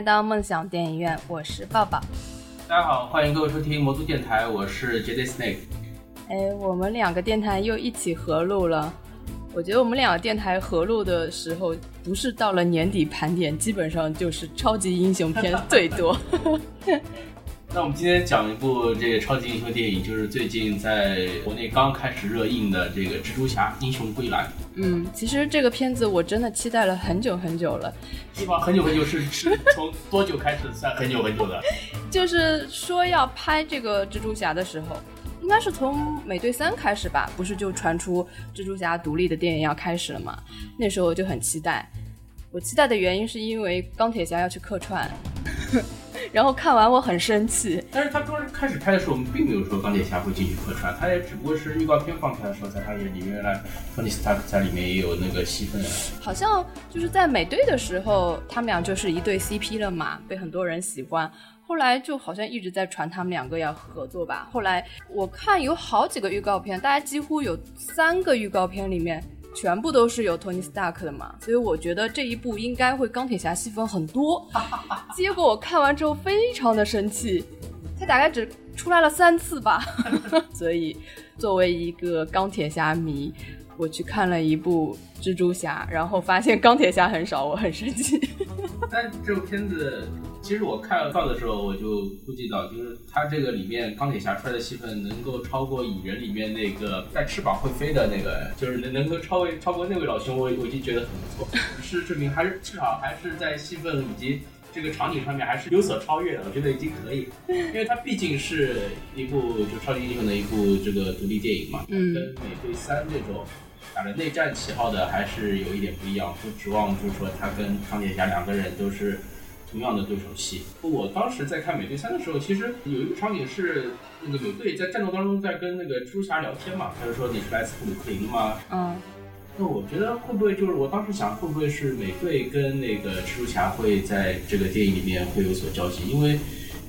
来到梦想电影院，我是抱抱。大家好，欢迎各位收听魔都电台，我是 J D Snake。哎，我们两个电台又一起合录了。我觉得我们两个电台合录的时候，不是到了年底盘点，基本上就是超级英雄片最多。那我们今天讲一部这个超级英雄电影，就是最近在国内刚开始热映的这个《蜘蛛侠：英雄归来》。嗯，其实这个片子我真的期待了很久很久了。是吧？很久很久是是从多久开始算很久很久的？就是说要拍这个蜘蛛侠的时候，应该是从美队三开始吧？不是就传出蜘蛛侠独立的电影要开始了吗？那时候我就很期待。我期待的原因是因为钢铁侠要去客串。然后看完我很生气，但是他刚开始拍的时候，我们并没有说钢铁侠会进行客串，他也只不过是预告片放出来的时候才发现里面原来托尼斯塔克在里面也有那个戏份。好像就是在美队的时候，他们俩就是一对 CP 了嘛，被很多人喜欢。后来就好像一直在传他们两个要合作吧。后来我看有好几个预告片，大家几乎有三个预告片里面。全部都是有托尼斯塔克的嘛，所以我觉得这一部应该会钢铁侠戏份很多。结果我看完之后非常的生气，他大概只出来了三次吧。所以作为一个钢铁侠迷，我去看了一部蜘蛛侠，然后发现钢铁侠很少，我很生气。但这部片子。其实我看到的时候，我就估计到，就是它这个里面钢铁侠出来的戏份能够超过蚁人里面那个带翅膀会飞的那个，就是能能够超越超过那位老兄，我我已经觉得很不错。是证明还是至少还是在戏份以及这个场景上面还是有所超越的，我觉得已经可以。因为它毕竟是一部就超级英雄的一部这个独立电影嘛，跟美队三这种打着内战旗号的还是有一点不一样。不指望就是说他跟钢铁侠两个人都是。同样的对手戏，我当时在看美队三的时候，其实有一个场景是那个美队在战斗当中在跟那个蜘蛛侠聊天嘛，他就说你是来自布鲁克林吗？嗯，那我觉得会不会就是我当时想会不会是美队跟那个蜘蛛侠会在这个电影里面会有所交集，因为。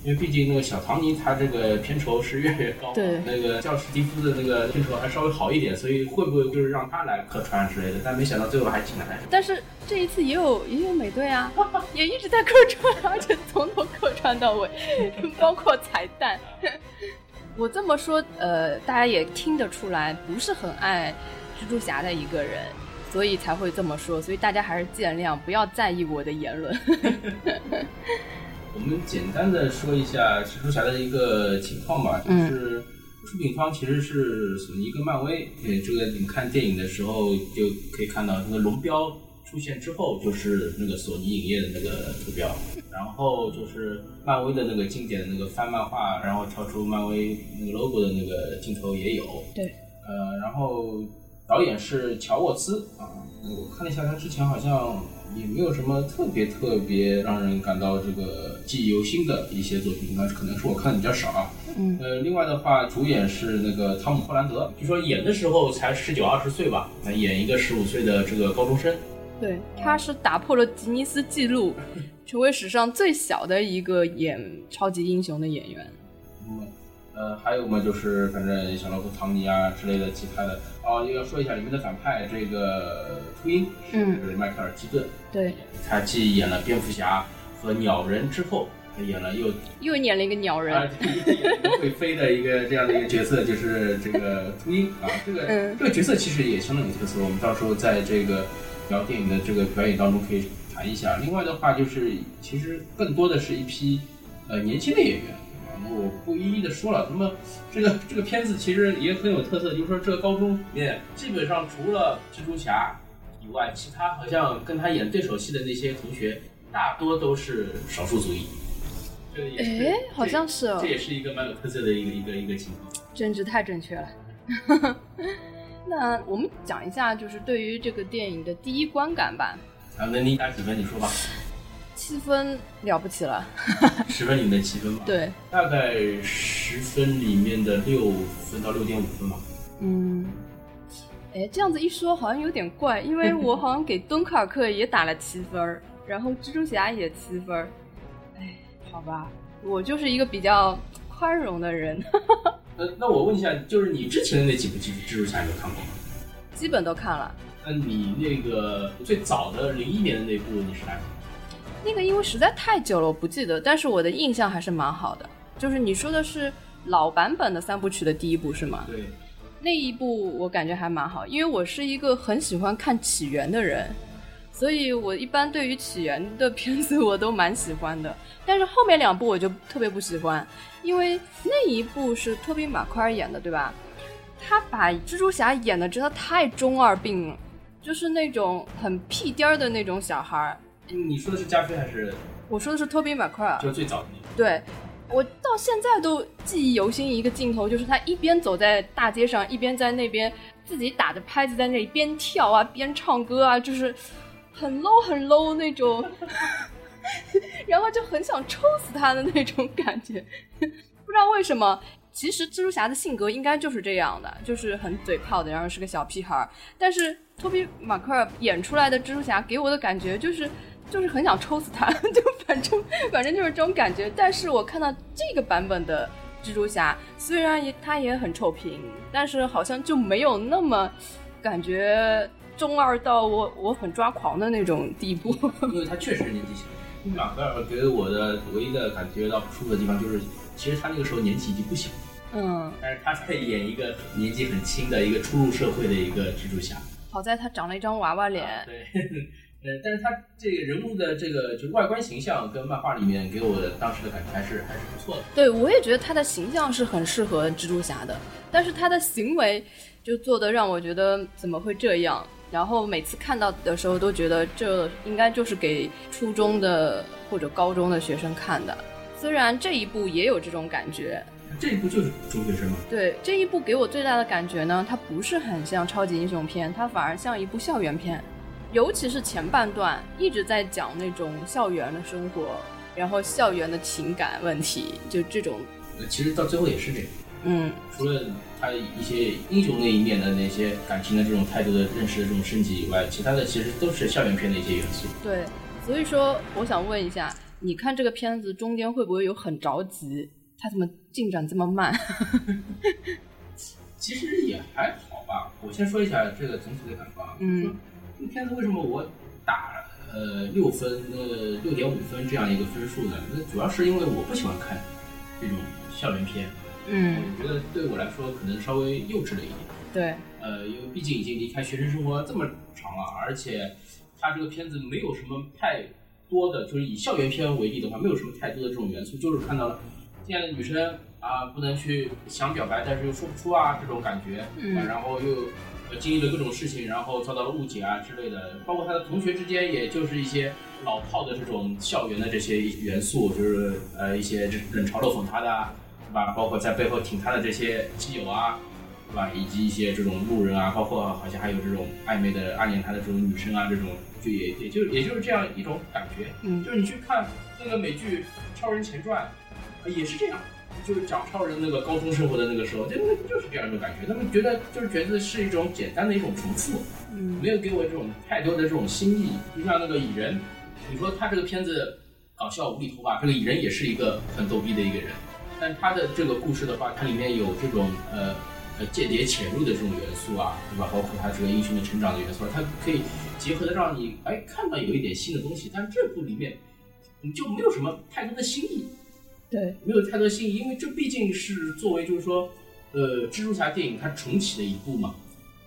因为毕竟那个小唐尼他这个片酬是越来越高，对，那个叫史蒂夫的那个片酬还稍微好一点，所以会不会就是让他来客串之类的？但没想到最后还请了他。但是这一次也有也有美队啊，也一直在客串，而且从头客串到尾，包括彩蛋。我这么说，呃，大家也听得出来，不是很爱蜘蛛侠的一个人，所以才会这么说。所以大家还是见谅，不要在意我的言论。我们简单的说一下蜘蛛侠的一个情况吧，就是出品方其实是索尼跟漫威。对，这个你们看电影的时候就可以看到，那个龙标出现之后就是那个索尼影业的那个图标，然后就是漫威的那个经典的那个翻漫画，然后跳出漫威那个 logo 的那个镜头也有。对，呃，然后导演是乔沃斯啊，我看了一下他之前好像。也没有什么特别特别让人感到这个记忆犹新的一些作品，那可能是我看的比较少啊。嗯，呃，另外的话，主演是那个汤姆·霍兰德，据说演的时候才十九二十岁吧，来演一个十五岁的这个高中生。对，他是打破了吉尼斯纪录，成为史上最小的一个演超级英雄的演员。嗯。呃，还有嘛，就是反正小老虎唐尼啊之类的其他的哦，又要说一下里面的反派这个秃鹰是迈克尔基顿，对，他既演了蝙蝠侠和鸟人之后，他演了又又演了一个鸟人，会飞的一个这样的一个角色，就是这个秃鹰啊，这个这个角色其实也相当有特色，我们到时候在这个聊电影的这个表演当中可以谈一下。另外的话，就是其实更多的是一批呃年轻的演员。我不一一的说了，那么这个这个片子其实也很有特色，就是说这个高中里面基本上除了蜘蛛侠以外，其他好像跟他演对手戏的那些同学大多都是少数族裔。哎，好像是哦，这也是一个蛮有特色的一个一个一个情况。政治太正确了。那我们讲一下，就是对于这个电影的第一观感吧。啊，那你打几分？你说吧。七分了不起了，十分里面的七分吧。对，大概十分里面的六分到六点五分吧。嗯，哎，这样子一说好像有点怪，因为我好像给敦刻尔克也打了七分，然后蜘蛛侠也七分。哎，好吧，我就是一个比较宽容的人。呃，那我问一下，就是你之前的那几部蜘蜘蛛侠有看过吗？基本都看了。那你那个最早的零一年的那部你是哪？那个因为实在太久了，我不记得，但是我的印象还是蛮好的。就是你说的是老版本的三部曲的第一部是吗？对，那一部我感觉还蛮好，因为我是一个很喜欢看起源的人，所以我一般对于起源的片子我都蛮喜欢的。但是后面两部我就特别不喜欢，因为那一部是托比马奎尔演的，对吧？他把蜘蛛侠演的真的太中二病了，就是那种很屁颠儿的那种小孩儿。你说的是加菲还是？我说的是托比马奎尔，就最早的那个。对，我到现在都记忆犹新一个镜头，就是他一边走在大街上，一边在那边自己打着拍子在那里边跳啊边唱歌啊，就是很 low 很 low 那种，然后就很想抽死他的那种感觉，不知道为什么。其实蜘蛛侠的性格应该就是这样的，就是很嘴炮的，然后是个小屁孩儿。但是托比马奎尔演出来的蜘蛛侠给我的感觉就是，就是很想抽死他，就反正反正就是这种感觉。但是我看到这个版本的蜘蛛侠，虽然也他也很臭贫，但是好像就没有那么感觉中二到我我很抓狂的那种地步。因为他确实年纪小，马格尔给我的唯一的感觉到不舒服的地方就是。其实他那个时候年纪已经不小，嗯，但是他在演一个年纪很轻的一个初入社会的一个蜘蛛侠。好在他长了一张娃娃脸，对，呃，但是他这个人物的这个就是外观形象跟漫画里面给我的当时的感觉还是还是不错的。对，我也觉得他的形象是很适合蜘蛛侠的，但是他的行为就做的让我觉得怎么会这样？然后每次看到的时候都觉得这应该就是给初中的或者高中的学生看的。虽然这一部也有这种感觉，这一部就是中学生吗？对，这一部给我最大的感觉呢，它不是很像超级英雄片，它反而像一部校园片，尤其是前半段一直在讲那种校园的生活，然后校园的情感问题，就这种。其实到最后也是这样。嗯，除了他一些英雄那一面的那些感情的这种态度的认识的这种升级以外，其他的其实都是校园片的一些元素。对，所以说我想问一下。你看这个片子中间会不会有很着急？他怎么进展这么慢？其实也还好吧。我先说一下这个总体的感官。嗯，这个片子为什么我打呃六分呃六点五分这样一个分数呢？那主要是因为我不喜欢看这种校园片。嗯，我觉得对我来说可能稍微幼稚了一点。对。呃，因为毕竟已经离开学生生活这么长了，而且他这个片子没有什么太。多的就是以校园片为例的话，没有什么太多的这种元素，就是看到了这样的女生啊，不能去想表白，但是又说不出啊，这种感觉，嗯，然后又经历了各种事情，然后遭到了误解啊之类的，包括他的同学之间，也就是一些老套的这种校园的这些元素，就是呃一些冷嘲热讽他的，对吧？包括在背后挺他的这些基友啊，对吧？以及一些这种路人啊，包括好像还有这种暧昧的暗恋他的这种女生啊，这种。就也也就也就是这样一种感觉，嗯，就是你去看那个美剧《超人前传》，也是这样，就是讲超人那个高中生活的那个时候，就就是这样一种感觉。他们觉得就是觉得是一种简单的一种重复，嗯，没有给我这种太多的这种新意。就像那个蚁人，你说他这个片子搞笑无厘头吧，这个蚁人也是一个很逗逼的一个人，但他的这个故事的话，它里面有这种呃。间谍潜入的这种元素啊，对吧？包括他这个英雄的成长的元素，它可以结合的让你哎看到有一点新的东西。但这部里面你就没有什么太多的新意，对，没有太多新意，因为这毕竟是作为就是说，呃，蜘蛛侠电影它重启的一部嘛，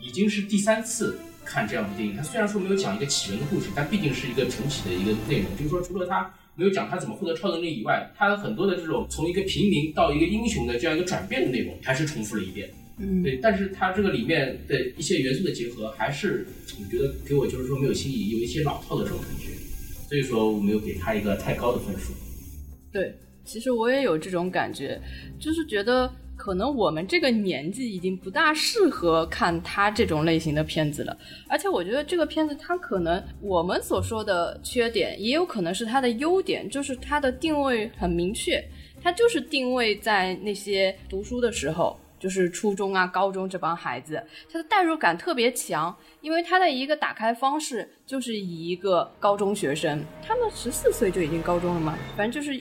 已经是第三次看这样部电影。它虽然说没有讲一个起源的故事，但毕竟是一个重启的一个内容。就是说，除了它没有讲他怎么获得超能力以外，它很多的这种从一个平民到一个英雄的这样一个转变的内容，还是重复了一遍。嗯，对，但是它这个里面的一些元素的结合，还是我觉得给我就是说没有新意，有一些老套的这种感觉，所以说我没有给他一个太高的分数。对，其实我也有这种感觉，就是觉得可能我们这个年纪已经不大适合看他这种类型的片子了，而且我觉得这个片子它可能我们所说的缺点，也有可能是它的优点，就是它的定位很明确，它就是定位在那些读书的时候。就是初中啊、高中这帮孩子，他的代入感特别强，因为他的一个打开方式就是以一个高中学生，他们十四岁就已经高中了嘛，反正就是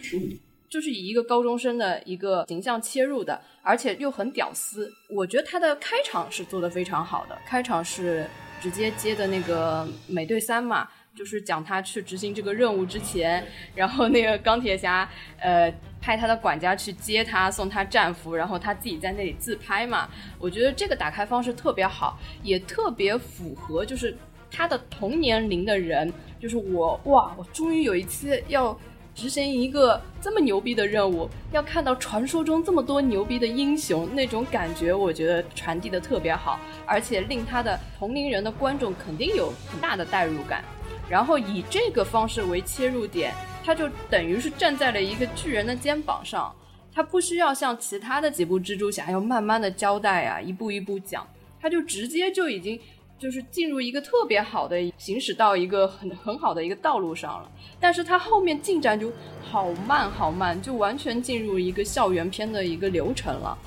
就是以一个高中生的一个形象切入的，而且又很屌丝。我觉得他的开场是做的非常好的，开场是直接接的那个美队三嘛，就是讲他去执行这个任务之前，然后那个钢铁侠呃派他的管家去接他，送他战服，然后他自己在那里自拍嘛。我觉得这个打开方式特别好，也特别符合就是他的同年龄的人，就是我哇，我终于有一次要。执行一个这么牛逼的任务，要看到传说中这么多牛逼的英雄，那种感觉我觉得传递的特别好，而且令他的同龄人的观众肯定有很大的代入感。然后以这个方式为切入点，他就等于是站在了一个巨人的肩膀上，他不需要像其他的几部蜘蛛侠要慢慢的交代啊，一步一步讲，他就直接就已经。就是进入一个特别好的行驶到一个很很好的一个道路上了，但是它后面进展就好慢好慢，就完全进入一个校园片的一个流程了，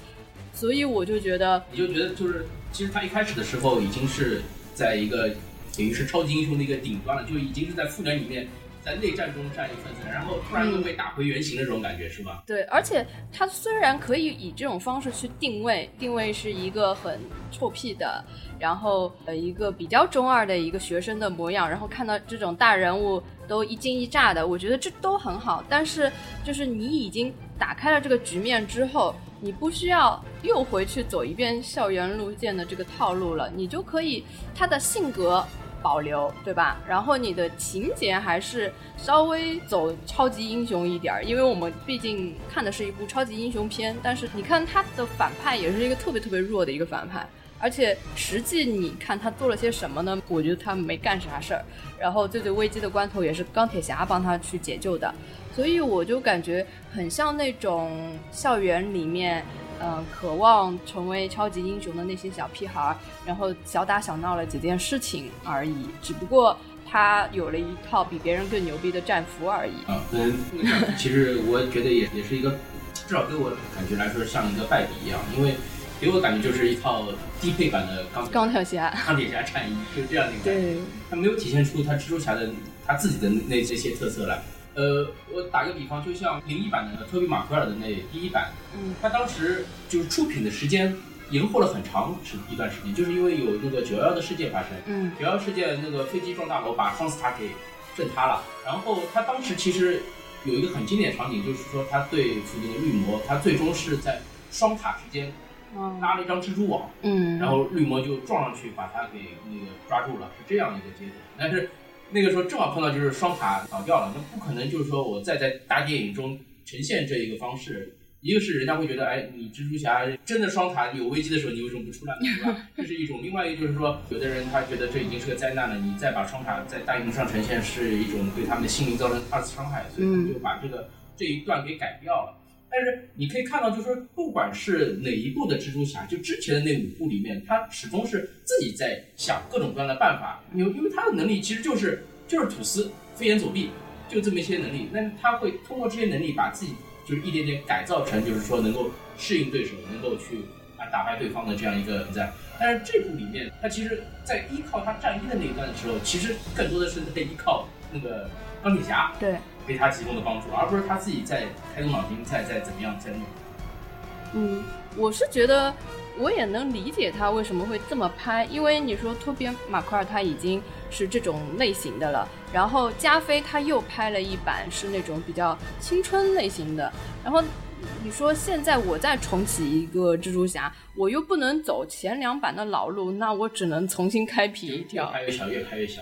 所以我就觉得，你就觉得就是其实他一开始的时候已经是在一个等于是超级英雄的一个顶端了，就已经是在复联里面。在内战中占一份子，然后突然又被打回原形的这种感觉是吧？对，而且他虽然可以以这种方式去定位，定位是一个很臭屁的，然后呃一个比较中二的一个学生的模样，然后看到这种大人物都一惊一乍的，我觉得这都很好。但是就是你已经打开了这个局面之后，你不需要又回去走一遍校园路线的这个套路了，你就可以他的性格。保留对吧？然后你的情节还是稍微走超级英雄一点儿，因为我们毕竟看的是一部超级英雄片。但是你看他的反派也是一个特别特别弱的一个反派，而且实际你看他做了些什么呢？我觉得他没干啥事儿。然后最最危机的关头也是钢铁侠帮他去解救的，所以我就感觉很像那种校园里面。嗯，渴望成为超级英雄的那些小屁孩儿，然后小打小闹了几件事情而已，只不过他有了一套比别人更牛逼的战服而已。啊，嗯，其实我觉得也也是一个，至少给我感觉来说像一个败笔一样，因为给我感觉就是一套低配版的钢钢铁侠。钢铁侠战衣，就这样的一个感觉，他没有体现出他蜘蛛侠的他自己的那这些特色来。呃，我打个比方，就像零一版的托比马奎尔的那第一版，嗯，他当时就是出品的时间延后了很长时一段时间，就是因为有那个九幺幺的事件发生，嗯，九幺幺事件那个飞机撞大楼把双子塔给震塌了，然后他当时其实有一个很经典场景，就是说他对付那个绿魔，他最终是在双塔之间拉了一张蜘蛛网，嗯，然后绿魔就撞上去把他给那个抓住了，是这样一个结果，但是。那个时候正好碰到就是双塔倒掉了，那不可能就是说我再在大电影中呈现这一个方式。一个是人家会觉得，哎，你蜘蛛侠真的双塔有危机的时候，你为什么不出来？对吧？这是一种。另外一个就是说，有的人他觉得这已经是个灾难了，你再把双塔在大荧幕上呈现，是一种对他们的心灵造成二次伤害，所以他们就把这个这一段给改掉了。但是你可以看到，就是说，不管是哪一部的蜘蛛侠，就之前的那五部里面，他始终是自己在想各种各样的办法。因为因为他的能力其实就是就是吐丝、飞檐走壁，就这么一些能力。那他会通过这些能力，把自己就是一点点改造成，就是说能够适应对手，能够去啊打败对方的这样一个存在。但是这部里面，他其实在依靠他战衣的那一段的时候，其实更多的是在依靠那个钢铁侠。对。给他提供的帮助，而不是他自己在开动脑筋，在在怎么样在弄。嗯，我是觉得我也能理解他为什么会这么拍，因为你说托比马奎尔他已经是这种类型的了，然后加菲他又拍了一版是那种比较青春类型的，然后。你说现在我再重启一个蜘蛛侠，我又不能走前两版的老路，那我只能重新开辟一条，越拍越小，越拍越小，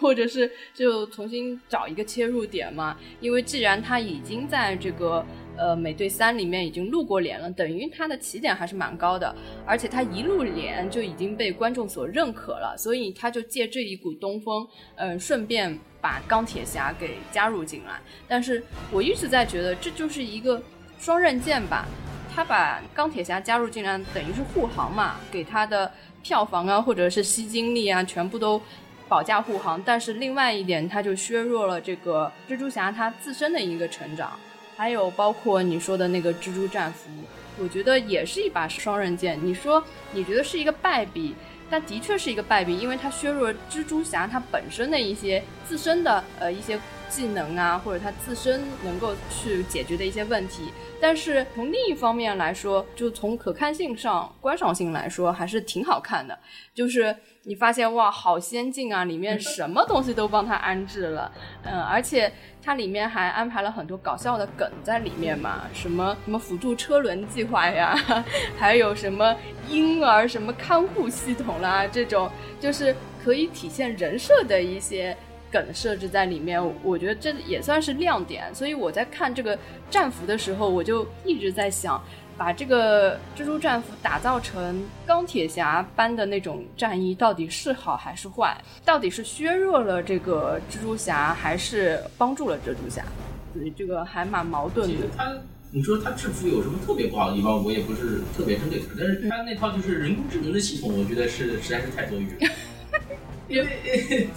或者是就重新找一个切入点嘛。因为既然他已经在这个呃美队三里面已经露过脸了，等于他的起点还是蛮高的，而且他一露脸就已经被观众所认可了，所以他就借这一股东风，嗯，顺便把钢铁侠给加入进来。但是我一直在觉得这就是一个。双刃剑吧，他把钢铁侠加入进来，等于是护航嘛，给他的票房啊，或者是吸金力啊，全部都保驾护航。但是另外一点，他就削弱了这个蜘蛛侠他自身的一个成长。还有包括你说的那个蜘蛛战服，我觉得也是一把双刃剑。你说你觉得是一个败笔，但的确是一个败笔，因为它削弱了蜘蛛侠他本身的一些自身的呃一些。技能啊，或者他自身能够去解决的一些问题。但是从另一方面来说，就从可看性上、观赏性来说，还是挺好看的。就是你发现哇，好先进啊，里面什么东西都帮他安置了，嗯，而且它里面还安排了很多搞笑的梗在里面嘛，什么什么辅助车轮计划呀，还有什么婴儿什么看护系统啦，这种就是可以体现人设的一些。梗设置在里面，我觉得这也算是亮点。所以我在看这个战服的时候，我就一直在想，把这个蜘蛛战服打造成钢铁侠般的那种战衣，到底是好还是坏？到底是削弱了这个蜘蛛侠，还是帮助了蜘蛛侠？所以这个还蛮矛盾的。他，你说他制服有什么特别不好的地方？我也不是特别针对他，但是他那套就是人工智能的系统，我觉得是实在是太多余了。因为。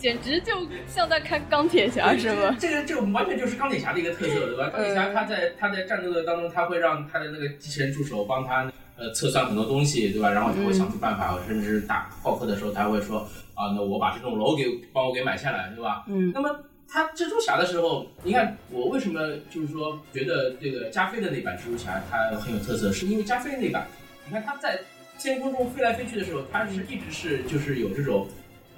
简直就像在看钢铁侠，是吗？这个这个完全就是钢铁侠的一个特色，对吧？钢铁侠他在他在战斗的当中，他会让他的那个机器人助手帮他呃测算很多东西，对吧？然后他会想出办法，甚至打浩克的时候，他会说啊，那我把这栋楼给帮我给买下来，对吧？嗯。那么他蜘蛛侠的时候，你看我为什么就是说觉得这个加菲的那版蜘蛛侠他很有特色，是因为加菲那版，你看他在天空中飞来飞去的时候，他是一直是就是有这种。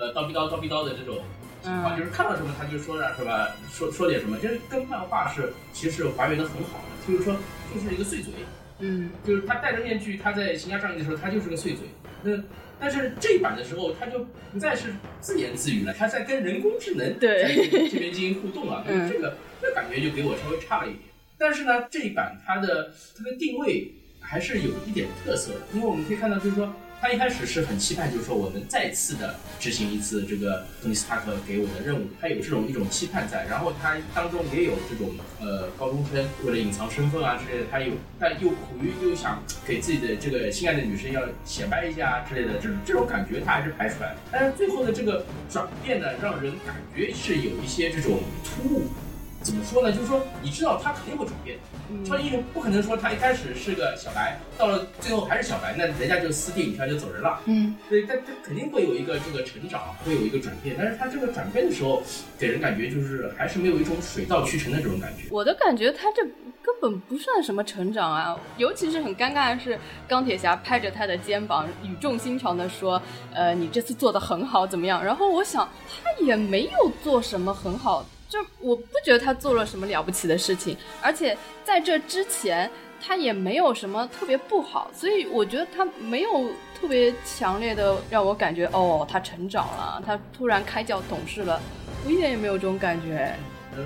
呃，叨逼叨叨逼叨的这种情况，就是看到什么他就说点什么，说说点什么，就是跟漫画是其实还原的很好的。就是说，就是一个碎嘴，嗯，就是他戴着面具，他在行侠仗义的时候，他就是个碎嘴。那但是这一版的时候，他就不再是自言自语了，他在跟人工智能对这边进行互动啊。这个这感觉就给我稍微差了一点。但是呢，这一版它的它的定位还是有一点特色的，因为我们可以看到，就是说。他一开始是很期盼，就是说我能再次的执行一次这个托尼斯塔克给我的任务，他有这种一种期盼在。然后他当中也有这种呃高中生为了隐藏身份啊之类的，他有但又苦于又想给自己的这个心爱的女生要显摆一下之类的，这这种感觉他还是拍出来。但是最后的这个转变呢，让人感觉是有一些这种突兀。怎么说呢？就是说，你知道他肯定会转变。超级英雄不可能说他一开始是个小白，到了最后还是小白，那人家就撕电影票就走人了。嗯，所以，他他肯定会有一个这个成长，会有一个转变。但是他这个转变的时候，给人感觉就是还是没有一种水到渠成的这种感觉。我的感觉，他这根本不算什么成长啊。尤其是很尴尬的是，钢铁侠拍着他的肩膀，语重心长的说：“呃，你这次做的很好，怎么样？”然后我想，他也没有做什么很好。就我不觉得他做了什么了不起的事情，而且在这之前他也没有什么特别不好，所以我觉得他没有特别强烈的让我感觉哦，他成长了，他突然开窍懂事了，我一点也没有这种感觉。呃，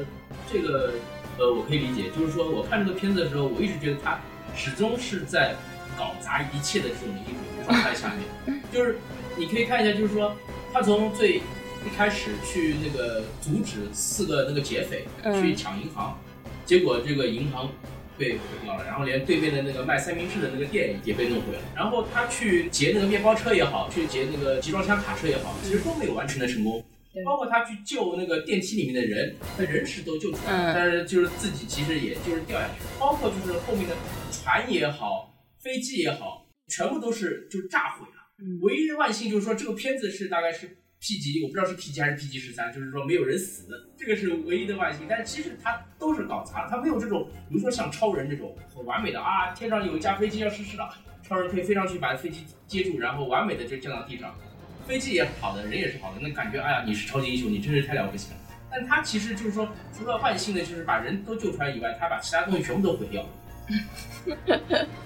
这个呃我可以理解，就是说我看这个片子的时候，我一直觉得他始终是在搞砸一切的这种一种状态下面，就是你可以看一下，就是说他从最。一开始去那个阻止四个那个劫匪去抢银行，结果这个银行被毁掉了，然后连对面的那个卖三明治的那个店也被弄毁了。然后他去劫那个面包车也好，去劫那个集装箱卡车也好，其实都没有完成的成功。包括他去救那个电梯里面的人，他人是都救出来了，但是就是自己其实也就是掉下去。包括就是后面的船也好，飞机也好，全部都是就炸毁了。唯一的万幸就是说这个片子是大概是。P 级我不知道是 P 级还是 P 级十三，就是说没有人死，这个是唯一的万幸。但其实他都是搞砸了，他没有这种，比如说像超人这种很完美的啊，天上有一架飞机要失事了，超人可以飞上去把飞机接住，然后完美的就降到地上，飞机也好的，人也是好的，那感觉哎呀，你是超级英雄，你真是太了不起了。但他其实就是说，除了万幸的就是把人都救出来以外，他把其他东西全部都毁掉，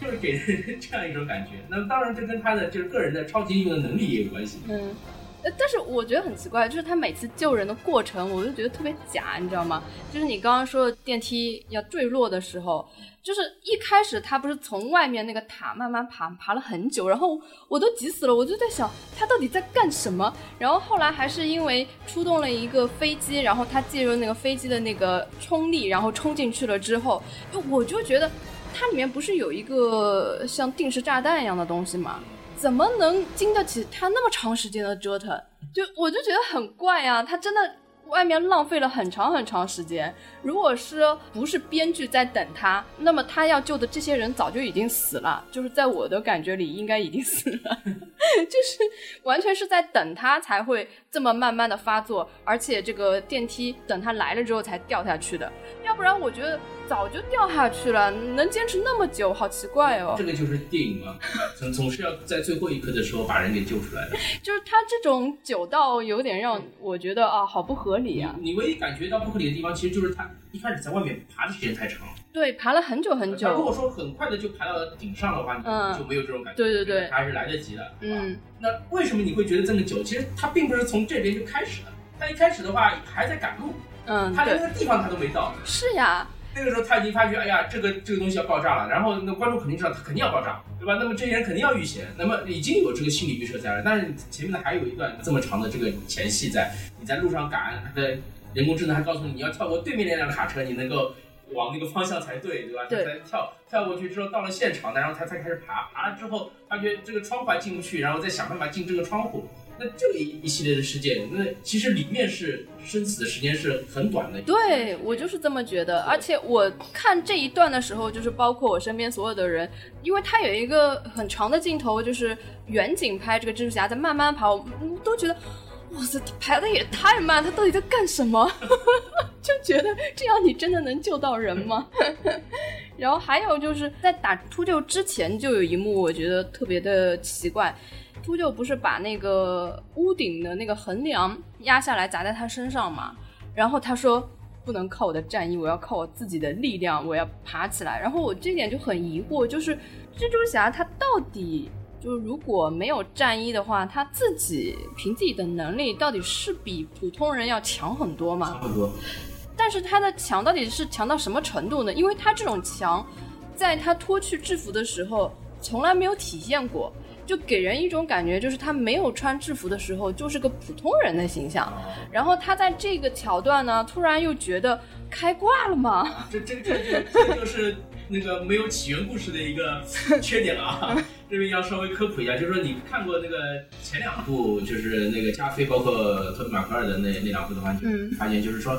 就是给人这样一种感觉。那当然这跟他的就是个人的超级英雄的能力也有关系。嗯。但是我觉得很奇怪，就是他每次救人的过程，我就觉得特别假，你知道吗？就是你刚刚说的电梯要坠落的时候，就是一开始他不是从外面那个塔慢慢爬，爬了很久，然后我都急死了，我就在想他到底在干什么。然后后来还是因为出动了一个飞机，然后他借助那个飞机的那个冲力，然后冲进去了之后，我就觉得它里面不是有一个像定时炸弹一样的东西吗？怎么能经得起他那么长时间的折腾？就我就觉得很怪啊！他真的外面浪费了很长很长时间。如果是不是编剧在等他，那么他要救的这些人早就已经死了。就是在我的感觉里，应该已经死了，就是完全是在等他才会这么慢慢的发作，而且这个电梯等他来了之后才掉下去的。要不然我觉得早就掉下去了，能坚持那么久，好奇怪哦。这个就是电影嘛，总总是要在最后一刻的时候把人给救出来的。就是他这种久到有点让我觉得啊，好不合理啊。你唯一感觉到不合理的地方，其实就是他一开始在外面爬的时间太长了。对，爬了很久很久。如果说很快的就爬到顶上的话，你就没有这种感觉。对对对，还是来得及的。嗯。那为什么你会觉得这么久？其实他并不是从这边就开始的，他一开始的话还在赶路。嗯，他连那个地方他都没到。是呀，那个时候他已经发觉，哎呀，这个这个东西要爆炸了。然后那观众肯定知道他肯定要爆炸，对吧？那么这些人肯定要遇险，那么已经有这个心理预设在了。但是前面呢还有一段这么长的这个前戏在，你在路上赶，他的人工智能还告诉你你要跳过对面那辆卡车，你能够往那个方向才对，对吧？对。才跳跳过去之后到了现场，然后他才开始爬，爬了之后发觉这个窗户还进不去，然后再想办法进这个窗户。那这一一系列的事件，那其实里面是生死的时间是很短的。对我就是这么觉得，而且我看这一段的时候，就是包括我身边所有的人，因为他有一个很长的镜头，就是远景拍这个蜘蛛侠在慢慢跑，都觉得哇塞，他拍的也太慢，他到底在干什么？就觉得这样你真的能救到人吗？然后还有就是在打秃鹫之前就有一幕，我觉得特别的奇怪。秃鹫不是把那个屋顶的那个横梁压下来砸在他身上嘛？然后他说不能靠我的战衣，我要靠我自己的力量，我要爬起来。然后我这点就很疑惑，就是蜘蛛侠他到底就是如果没有战衣的话，他自己凭自己的能力到底是比普通人要强很多吗？强很多。但是他的强到底是强到什么程度呢？因为他这种强，在他脱去制服的时候从来没有体现过。就给人一种感觉，就是他没有穿制服的时候就是个普通人的形象，然后他在这个桥段呢，突然又觉得开挂了吗？这这这这这就是那个没有起源故事的一个 缺点了啊！这边要稍微科普一下，就是说你看过那个前两部，就是那个加菲，包括托比马奎尔的那那两部的话，就发现就是说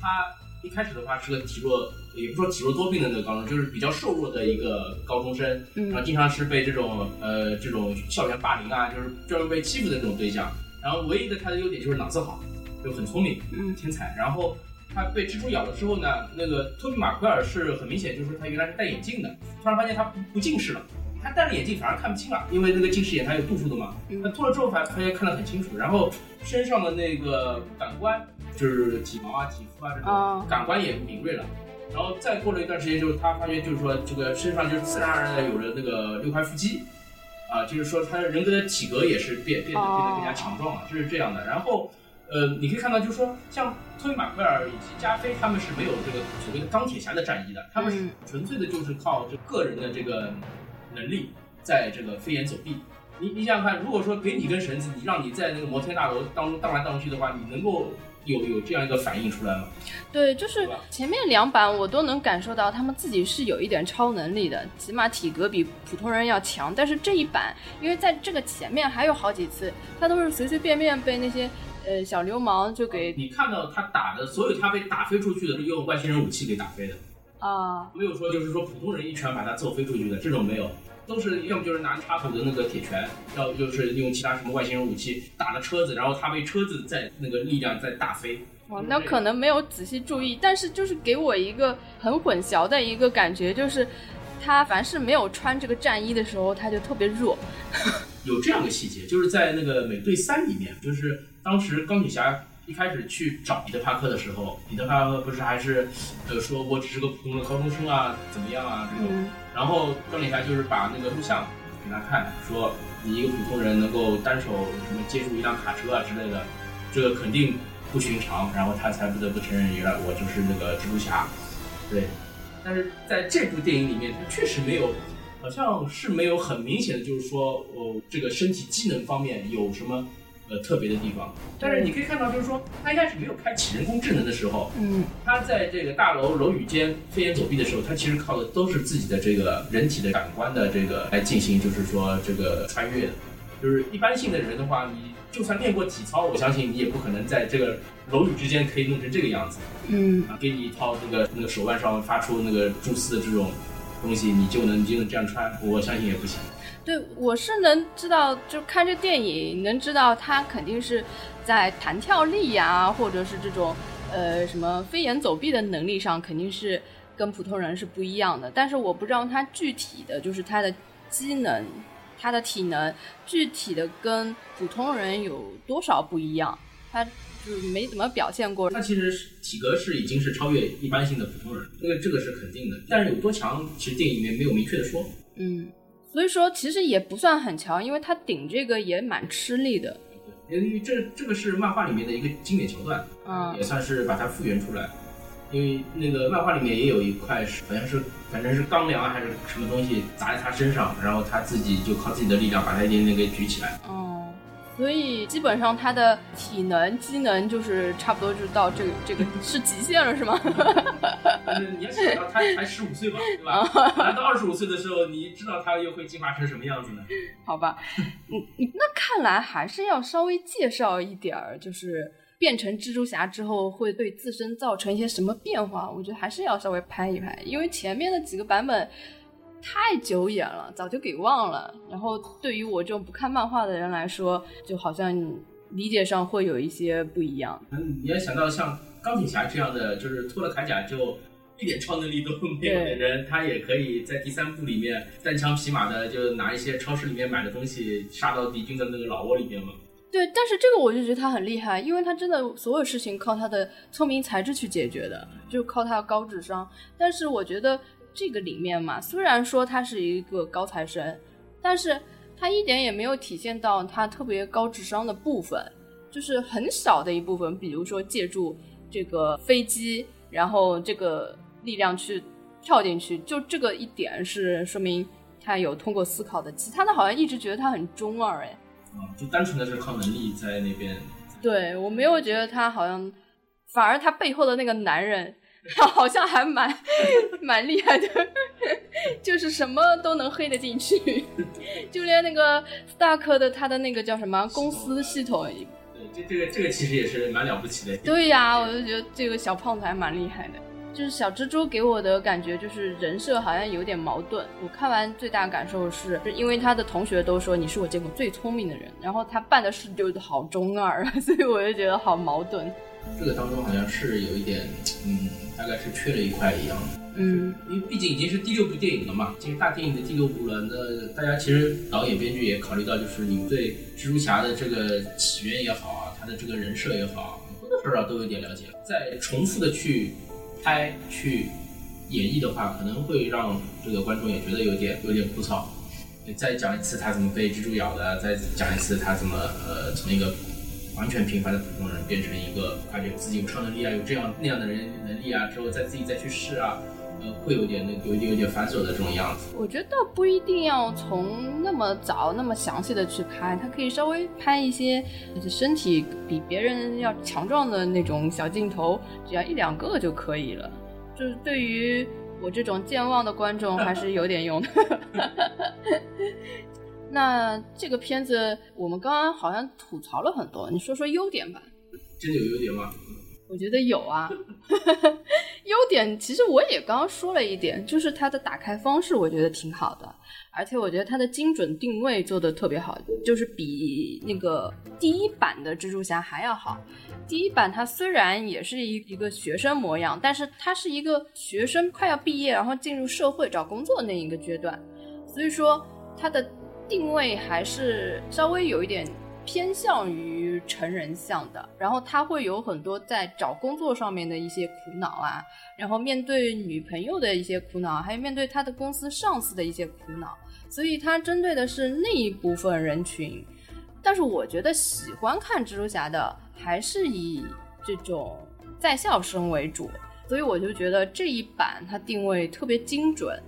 他一开始的话是个体弱。也不说体弱多病的那个高中，就是比较瘦弱的一个高中生，然后经常是被这种呃这种校园霸凌啊，就是专门被欺负的这种对象。然后唯一的他的优点就是脑子好，就很聪明，天才。然后他被蜘蛛咬了之后呢，那个托比马奎尔是很明显，就是他原来是戴眼镜的，突然发现他不不近视了，他戴了眼镜反而看不清了，因为那个近视眼它有度数的嘛。他脱了之后发发现看得很清楚，然后身上的那个感官，就是体毛啊、体肤啊这种感官也敏锐了。然后再过了一段时间，就是他发现，就是说这个身上就是自然而然的有了那个六块腹肌，啊，就是说他人格的体格也是变变得变得更加强壮了，就是这样的。然后，呃，你可以看到，就是说像托尼马奎尔以及加菲，他们是没有这个所谓的钢铁侠的战衣的，他们是纯粹的就是靠这个人的这个能力在这个飞檐走壁。你你想想看，如果说给你根绳子，你让你在那个摩天大楼当中荡来荡去的话，你能够？有有这样一个反应出来吗？对，就是前面两版我都能感受到他们自己是有一点超能力的，起码体格比普通人要强。但是这一版，因为在这个前面还有好几次，他都是随随便便被那些呃小流氓就给你看到他打的所有他被打飞出去的，用外星人武器给打飞的啊，没有说就是说普通人一拳把他揍飞出去的这种没有。都是要么就是拿插土的那个铁拳，要不就是用其他什么外星人武器打了车子，然后他被车子在那个力量在打飞。哇，那可能没有仔细注意，但是就是给我一个很混淆的一个感觉，就是他凡是没有穿这个战衣的时候，他就特别弱。有这样的细节，就是在那个美队三里面，就是当时钢铁侠。一开始去找彼得帕克的时候，彼得帕克不是还是，呃，说我只是个普通的高中生啊，怎么样啊这种。然后钢铁侠就是把那个录像给他看，说你一个普通人能够单手什么接住一辆卡车啊之类的，这个肯定不寻常。然后他才不得不承认，原来我就是那个蜘蛛侠。对，但是在这部电影里面，他确实没有，好像是没有很明显的，就是说，哦，这个身体机能方面有什么。呃，特别的地方，但是你可以看到，就是说，他一开始没有开启人工智能的时候，嗯，他在这个大楼楼宇间飞檐走壁的时候，他其实靠的都是自己的这个人体的感官的这个来进行，就是说这个穿越的。就是一般性的人的话，你就算练过体操，我相信你也不可能在这个楼宇之间可以弄成这个样子。嗯啊，给你一套那个那个手腕上发出那个蛛丝的这种东西，你就能你就能这样穿，我相信也不行。对，我是能知道，就看这电影能知道他肯定是在弹跳力呀，或者是这种呃什么飞檐走壁的能力上，肯定是跟普通人是不一样的。但是我不知道他具体的就是他的机能、他的体能，具体的跟普通人有多少不一样，他就是没怎么表现过。他其实是体格是已经是超越一般性的普通人，这个这个是肯定的。但是有多强，其实电影里面没有明确的说。嗯，所以说其实也不算很强，因为他顶这个也蛮吃力的。因为这这个是漫画里面的一个经典桥段，嗯也算是把它复原出来。因为那个漫画里面也有一块是好像是反正是钢梁啊还是什么东西砸在他身上，然后他自己就靠自己的力量把他一点点给举起来。哦，所以基本上他的体能、机能就是差不多就到这个这个是极限了，是吗？你要想到他才十五岁嘛，对吧？难到二十五岁的时候，你知道他又会进化成什么样子呢？好吧，嗯，那看来还是要稍微介绍一点儿，就是变成蜘蛛侠之后会对自身造成一些什么变化，我觉得还是要稍微拍一拍，因为前面的几个版本。太久远了，早就给忘了。然后对于我这种不看漫画的人来说，就好像理解上会有一些不一样。嗯，你要想到像钢铁侠这样的，就是脱了铠甲就一点超能力都没有的人，他也可以在第三部里面单枪匹马的就拿一些超市里面买的东西杀到敌军的那个老窝里面嘛。对，但是这个我就觉得他很厉害，因为他真的所有事情靠他的聪明才智去解决的，就靠他的高智商。但是我觉得这个里面嘛，虽然说他是一个高材生，但是他一点也没有体现到他特别高智商的部分，就是很小的一部分，比如说借助这个飞机，然后这个力量去跳进去，就这个一点是说明他有通过思考的，其他的好像一直觉得他很中二哎。啊，就单纯的是靠能力在那边。对我没有觉得他好像，反而他背后的那个男人，他好像还蛮蛮厉害的，就是什么都能黑得进去，就连那个 Stark 的他的那个叫什么公司系统，对，这这个这个其实也是蛮了不起的。对呀，我就觉得这个小胖子还蛮厉害的。就是小蜘蛛给我的感觉就是人设好像有点矛盾。我看完最大感受是，是因为他的同学都说你是我见过最聪明的人，然后他办的事就好中二，所以我就觉得好矛盾。这个当中好像是有一点，嗯，大概是缺了一块一样。嗯，因为毕竟已经是第六部电影了嘛，其实大电影的第六部了，那大家其实导演、编剧也考虑到，就是你们对蜘蛛侠的这个起源也好啊，他的这个人设也好，多多少少都有点了解。再重复的去拍、去演绎的话，可能会让这个观众也觉得有点有点枯燥。你再讲一次他怎么被蜘蛛咬的，再讲一次他怎么呃从一个完全平凡的普通人变成一个发觉自己有超能力啊，有这样那样的人能力啊，之后再自己再去试啊。呃，会有点那有点有点繁琐的这种样子。我觉得不一定要从那么早那么详细的去拍，他可以稍微拍一些就是身体比别人要强壮的那种小镜头，只要一两个就可以了。就是对于我这种健忘的观众还是有点用的。那这个片子我们刚刚好像吐槽了很多，你说说优点吧。真的有优点吗？我觉得有啊，优点其实我也刚刚说了一点，就是它的打开方式我觉得挺好的，而且我觉得它的精准定位做的特别好，就是比那个第一版的蜘蛛侠还要好。第一版它虽然也是一一个学生模样，但是它是一个学生快要毕业，然后进入社会找工作那一个阶段，所以说它的定位还是稍微有一点。偏向于成人向的，然后他会有很多在找工作上面的一些苦恼啊，然后面对女朋友的一些苦恼，还有面对他的公司上司的一些苦恼，所以他针对的是那一部分人群。但是我觉得喜欢看蜘蛛侠的还是以这种在校生为主，所以我就觉得这一版它定位特别精准。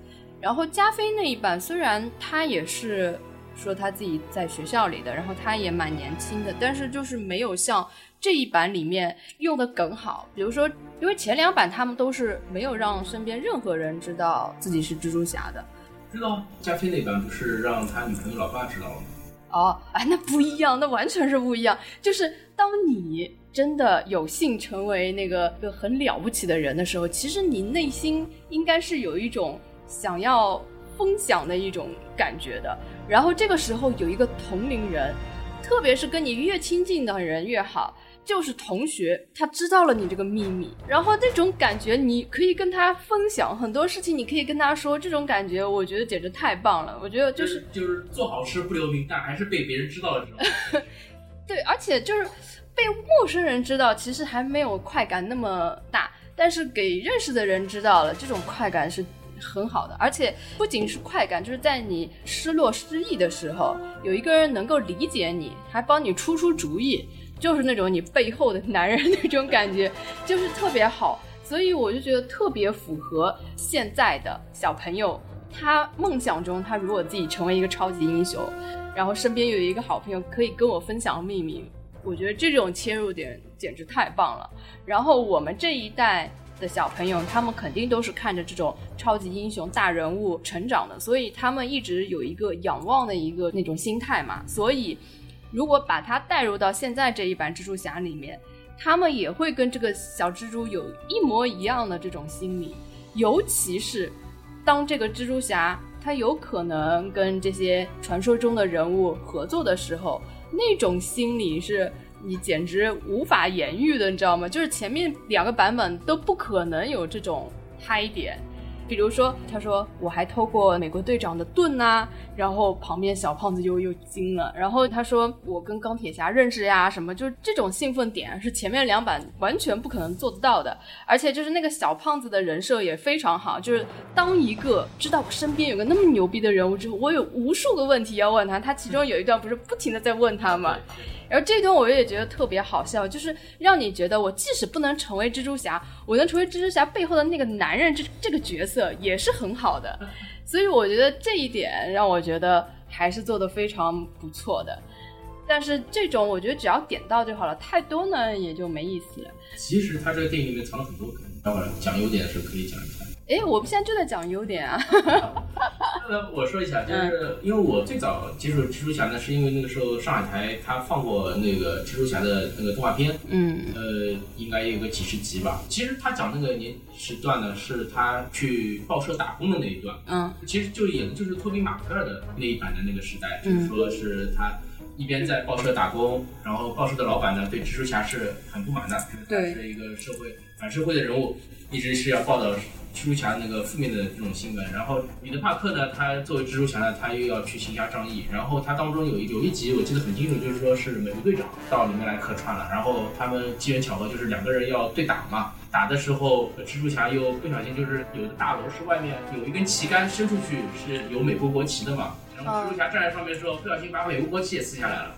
然后加菲那一版虽然他也是。说他自己在学校里的，然后他也蛮年轻的，但是就是没有像这一版里面用的梗好。比如说，因为前两版他们都是没有让身边任何人知道自己是蜘蛛侠的。知道加菲那版不是让他女朋友老爸知道了吗？哦，哎，那不一样，那完全是不一样。就是当你真的有幸成为那个个很了不起的人的时候，其实你内心应该是有一种想要分享的一种感觉的。然后这个时候有一个同龄人，特别是跟你越亲近的人越好。就是同学，他知道了你这个秘密，然后那种感觉，你可以跟他分享很多事情，你可以跟他说，这种感觉，我觉得简直太棒了。我觉得就是就是做好事不留名，但还是被别人知道的时候。对，而且就是被陌生人知道，其实还没有快感那么大，但是给认识的人知道了，这种快感是很好的。而且不仅是快感，就是在你失落失意的时候，有一个人能够理解你，还帮你出出主意。就是那种你背后的男人那种感觉，就是特别好，所以我就觉得特别符合现在的小朋友。他梦想中，他如果自己成为一个超级英雄，然后身边有一个好朋友可以跟我分享秘密，我觉得这种切入点简直太棒了。然后我们这一代的小朋友，他们肯定都是看着这种超级英雄大人物成长的，所以他们一直有一个仰望的一个那种心态嘛，所以。如果把它带入到现在这一版蜘蛛侠里面，他们也会跟这个小蜘蛛有一模一样的这种心理。尤其是当这个蜘蛛侠他有可能跟这些传说中的人物合作的时候，那种心理是你简直无法言喻的，你知道吗？就是前面两个版本都不可能有这种嗨点。比如说，他说我还偷过美国队长的盾呐，然后旁边小胖子又又惊了。然后他说我跟钢铁侠认识呀，什么就是这种兴奋点是前面两版完全不可能做得到的。而且就是那个小胖子的人设也非常好，就是当一个知道我身边有个那么牛逼的人物之后，我有无数个问题要问他。他其中有一段不是不停的在问他吗？然后这段我也觉得特别好笑，就是让你觉得我即使不能成为蜘蛛侠，我能成为蜘蛛侠背后的那个男人，这这个角色也是很好的。所以我觉得这一点让我觉得还是做的非常不错的。但是这种我觉得只要点到就好了，太多呢也就没意思了。其实他这个电影里面藏了很多梗，待会儿讲优点的时候可以讲一下。哎，我们现在就在讲优点啊。那我说一下，就是因为我最早接触蜘蛛侠呢，是因为那个时候上海台他放过那个蜘蛛侠的那个动画片，嗯，呃，应该有个几十集吧。其实他讲那个年时段呢，是他去报社打工的那一段，嗯，其实就演的就是托比马克的那一版的那个时代，就是说是他一边在报社打工，然后报社的老板呢对蜘蛛侠是很不满的，对，是一个社会反社会的人物，一直是要报道。蜘蛛侠那个负面的这种新闻，然后彼得帕克呢，他作为蜘蛛侠呢，他又要去行侠仗义，然后他当中有一有一集我记得很清楚，就是说是美国队长到里面来客串了，然后他们机缘巧合就是两个人要对打嘛，打的时候蜘蛛侠又不小心就是有的大楼是外面有一根旗杆伸出去是有美国国旗的嘛，然后蜘蛛侠站在上面的时候不小心把美国国旗也撕下来了。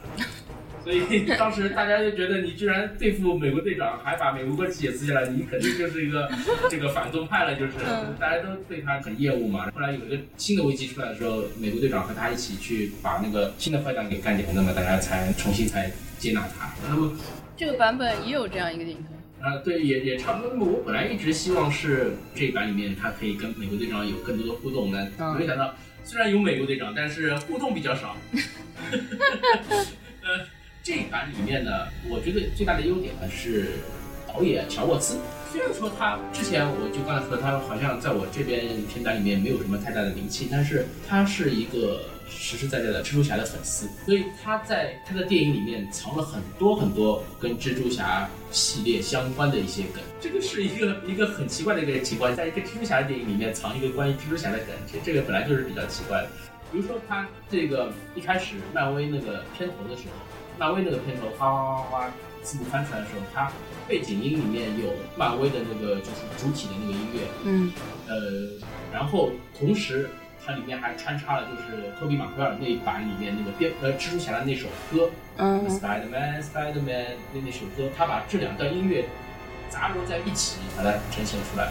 所以 当时大家就觉得你居然对付美国队长，还把美国国旗也撕下来，你肯定就是一个这个反动派了，就是大家都对他很厌恶嘛。后来有一个新的危机出来的时候，美国队长和他一起去把那个新的坏蛋给干掉，那么大家才重新才接纳他。那么这个版本也有这样一个镜头啊？对，也也差不多。那么我本来一直希望是这一版里面他可以跟美国队长有更多的互动呢，没想到虽然有美国队长，但是互动比较少。呃。这一版里面呢，我觉得最大的优点呢是导演乔沃兹。虽然说他之前我就刚才说他好像在我这边片单里面没有什么太大的名气，但是他是一个实实在在的蜘蛛侠的粉丝，所以他在他的电影里面藏了很多很多跟蜘蛛侠系列相关的一些梗。这个是一个一个很奇怪的一个情况，在一个蜘蛛侠的电影里面藏一个关于蜘蛛侠的梗，这这个本来就是比较奇怪的。比如说他这个一开始漫威那个片头的时候。漫威那个片头哗哗哗哗字幕翻出来的时候，它背景音里面有漫威的那个就是主体的那个音乐，嗯，呃，然后同时它里面还穿插了就是托比马奎尔那一版里面那个蝙呃蜘蛛侠的那首歌，嗯，Spider Man Spider Man 那那首歌，他把这两段音乐杂糅在一起，把它呈现出来，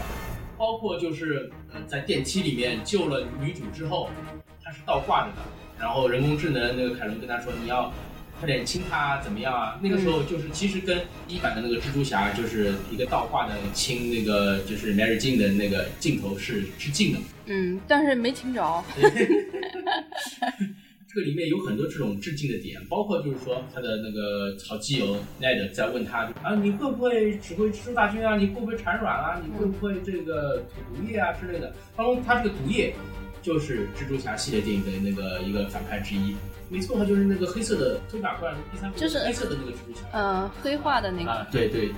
包括就是呃在电梯里面救了女主之后，它是倒挂着的，然后人工智能那个凯伦跟他说你要。快点亲他怎么样啊？那个时候就是其实跟一版的那个蜘蛛侠就是一个倒挂的亲那个就是 Mary Jane 的那个镜头是致敬的。嗯，但是没亲着。这这个里面有很多这种致敬的点，包括就是说他的那个好基友 Ned 在问他啊，你会不会指挥蜘蛛大军啊？你会不会产卵啊？你会不会这个吐毒液啊之类的？当中他这个毒液就是蜘蛛侠系列电影的那个一个反派之一，没错，他就是那个黑色的推把罐，第三部就是黑色的那个蜘蛛侠。嗯，黑化的那个，啊，对对，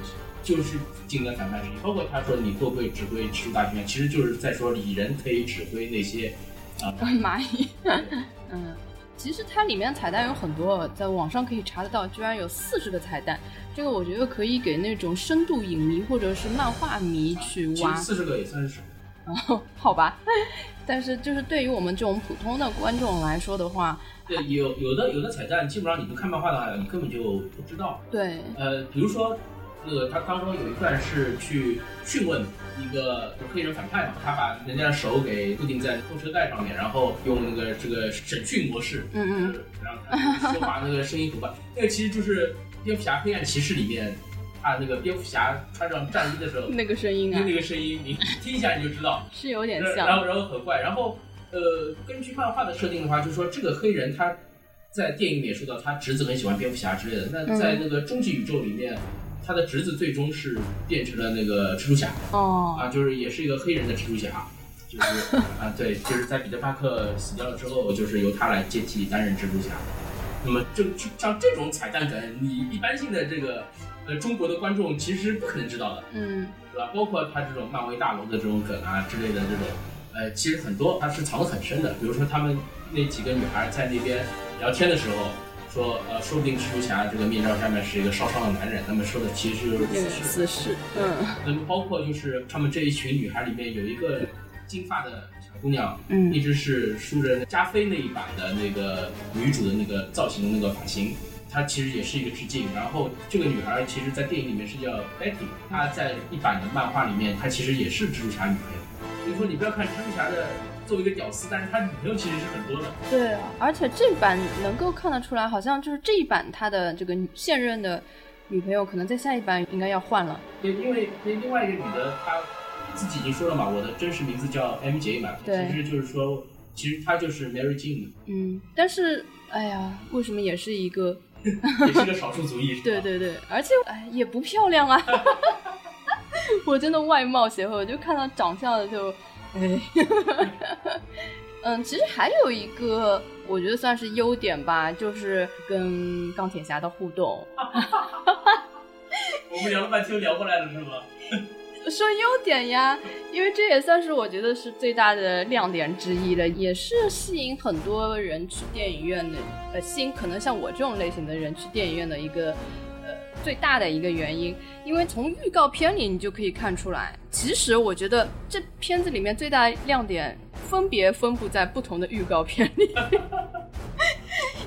就是近的反派之一。包括他说你会不会指挥蜘蛛大军啊？其实就是在说蚁人可以指挥那些啊蚂蚁，嗯。其实它里面彩蛋有很多，在网上可以查得到，居然有四十个彩蛋。这个我觉得可以给那种深度影迷或者是漫画迷去挖。四十个也算是少。哦，好吧。但是就是对于我们这种普通的观众来说的话，对，有有的有的彩蛋，基本上你不看漫画的话，你根本就不知道。对。呃，比如说。那个他当中有一段是去讯问一个黑人反派嘛，他把人家的手给固定在后车盖上面，然后用那个这个审讯模式，嗯嗯，然后他说话那个声音很怪，那个其实就是蝙蝠侠黑暗骑士里面，他那个蝙蝠侠穿上战衣的时候那个声音啊，那个声音你听一下你就知道。是有点像，然后然后很怪，然后呃根据漫画的设定的话，就是说这个黑人他在电影里面说到他侄子很喜欢蝙蝠侠之类的，那在那个终极宇宙里面。他的侄子最终是变成了那个蜘蛛侠。哦。啊，就是也是一个黑人的蜘蛛侠，就是啊对，就是在彼得帕克死掉了之后，就是由他来接替担任蜘蛛侠。那么就就像这种彩蛋梗，你一般性的这个呃中国的观众其实不可能知道的，嗯，对吧？包括他这种漫威大楼的这种梗啊之类的这种，呃，其实很多他是藏得很深的。比如说他们那几个女孩在那边聊天的时候。说呃，说不定蜘蛛侠这个面罩下面是一个烧伤的男人。那么说的其实就是私事。嗯。那么包括就是他们这一群女孩里面有一个金发的小姑娘，嗯，一直是梳着加菲那一版的那个女主的那个造型的那个发型，她其实也是一个致敬。然后这个女孩其实，在电影里面是叫 Betty，她在一版的漫画里面，她其实也是蜘蛛侠女朋友。所以说，你不要看蜘蛛侠的。作为一个屌丝，但是他女朋友其实是很多的。对啊，而且这版能够看得出来，好像就是这一版他的这个现任的女朋友，可能在下一版应该要换了。对，因为另外一个女的，她自己已经说了嘛，我的真实名字叫 MJ 嘛，其实就是说，其实她就是 Mary Jane。嗯，但是哎呀，为什么也是一个，也是个少数族裔？对对对，而且哎也不漂亮啊，我真的外貌协会，我就看到长相的就。哎，嗯，其实还有一个，我觉得算是优点吧，就是跟钢铁侠的互动。我们聊了半天，聊过来了是吗？说优点呀，因为这也算是我觉得是最大的亮点之一了，也是吸引很多人去电影院的，呃，吸引可能像我这种类型的人去电影院的一个。呃最大的一个原因，因为从预告片里你就可以看出来，其实我觉得这片子里面最大亮点分别分布在不同的预告片里。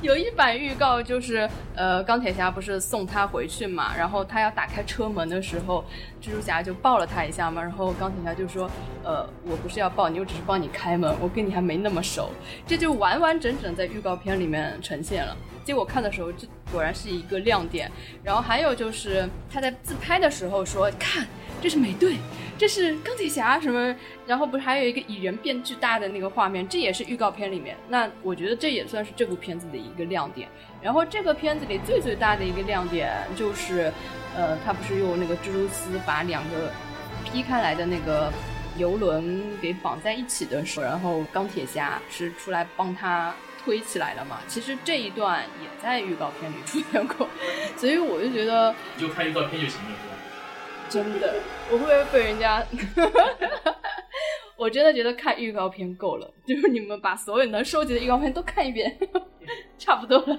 有一版预告就是，呃，钢铁侠不是送他回去嘛，然后他要打开车门的时候，蜘蛛侠就抱了他一下嘛，然后钢铁侠就说，呃，我不是要抱你，我只是帮你开门，我跟你还没那么熟，这就完完整整在预告片里面呈现了。结果看的时候，这果然是一个亮点。然后还有就是他在自拍的时候说：“看，这是美队，这是钢铁侠什么？”然后不是还有一个蚁人变巨大的那个画面，这也是预告片里面。那我觉得这也算是这部片子的一个亮点。然后这个片子里最最大的一个亮点就是，呃，他不是用那个蜘蛛丝把两个劈开来的那个游轮给绑在一起的时候，然后钢铁侠是出来帮他。推起来了嘛？其实这一段也在预告片里出现过，所以我就觉得你就看预告片就行了，是吧？真的，我会不会被人家？我真的觉得看预告片够了，就是你们把所有能收集的预告片都看一遍，差不多了。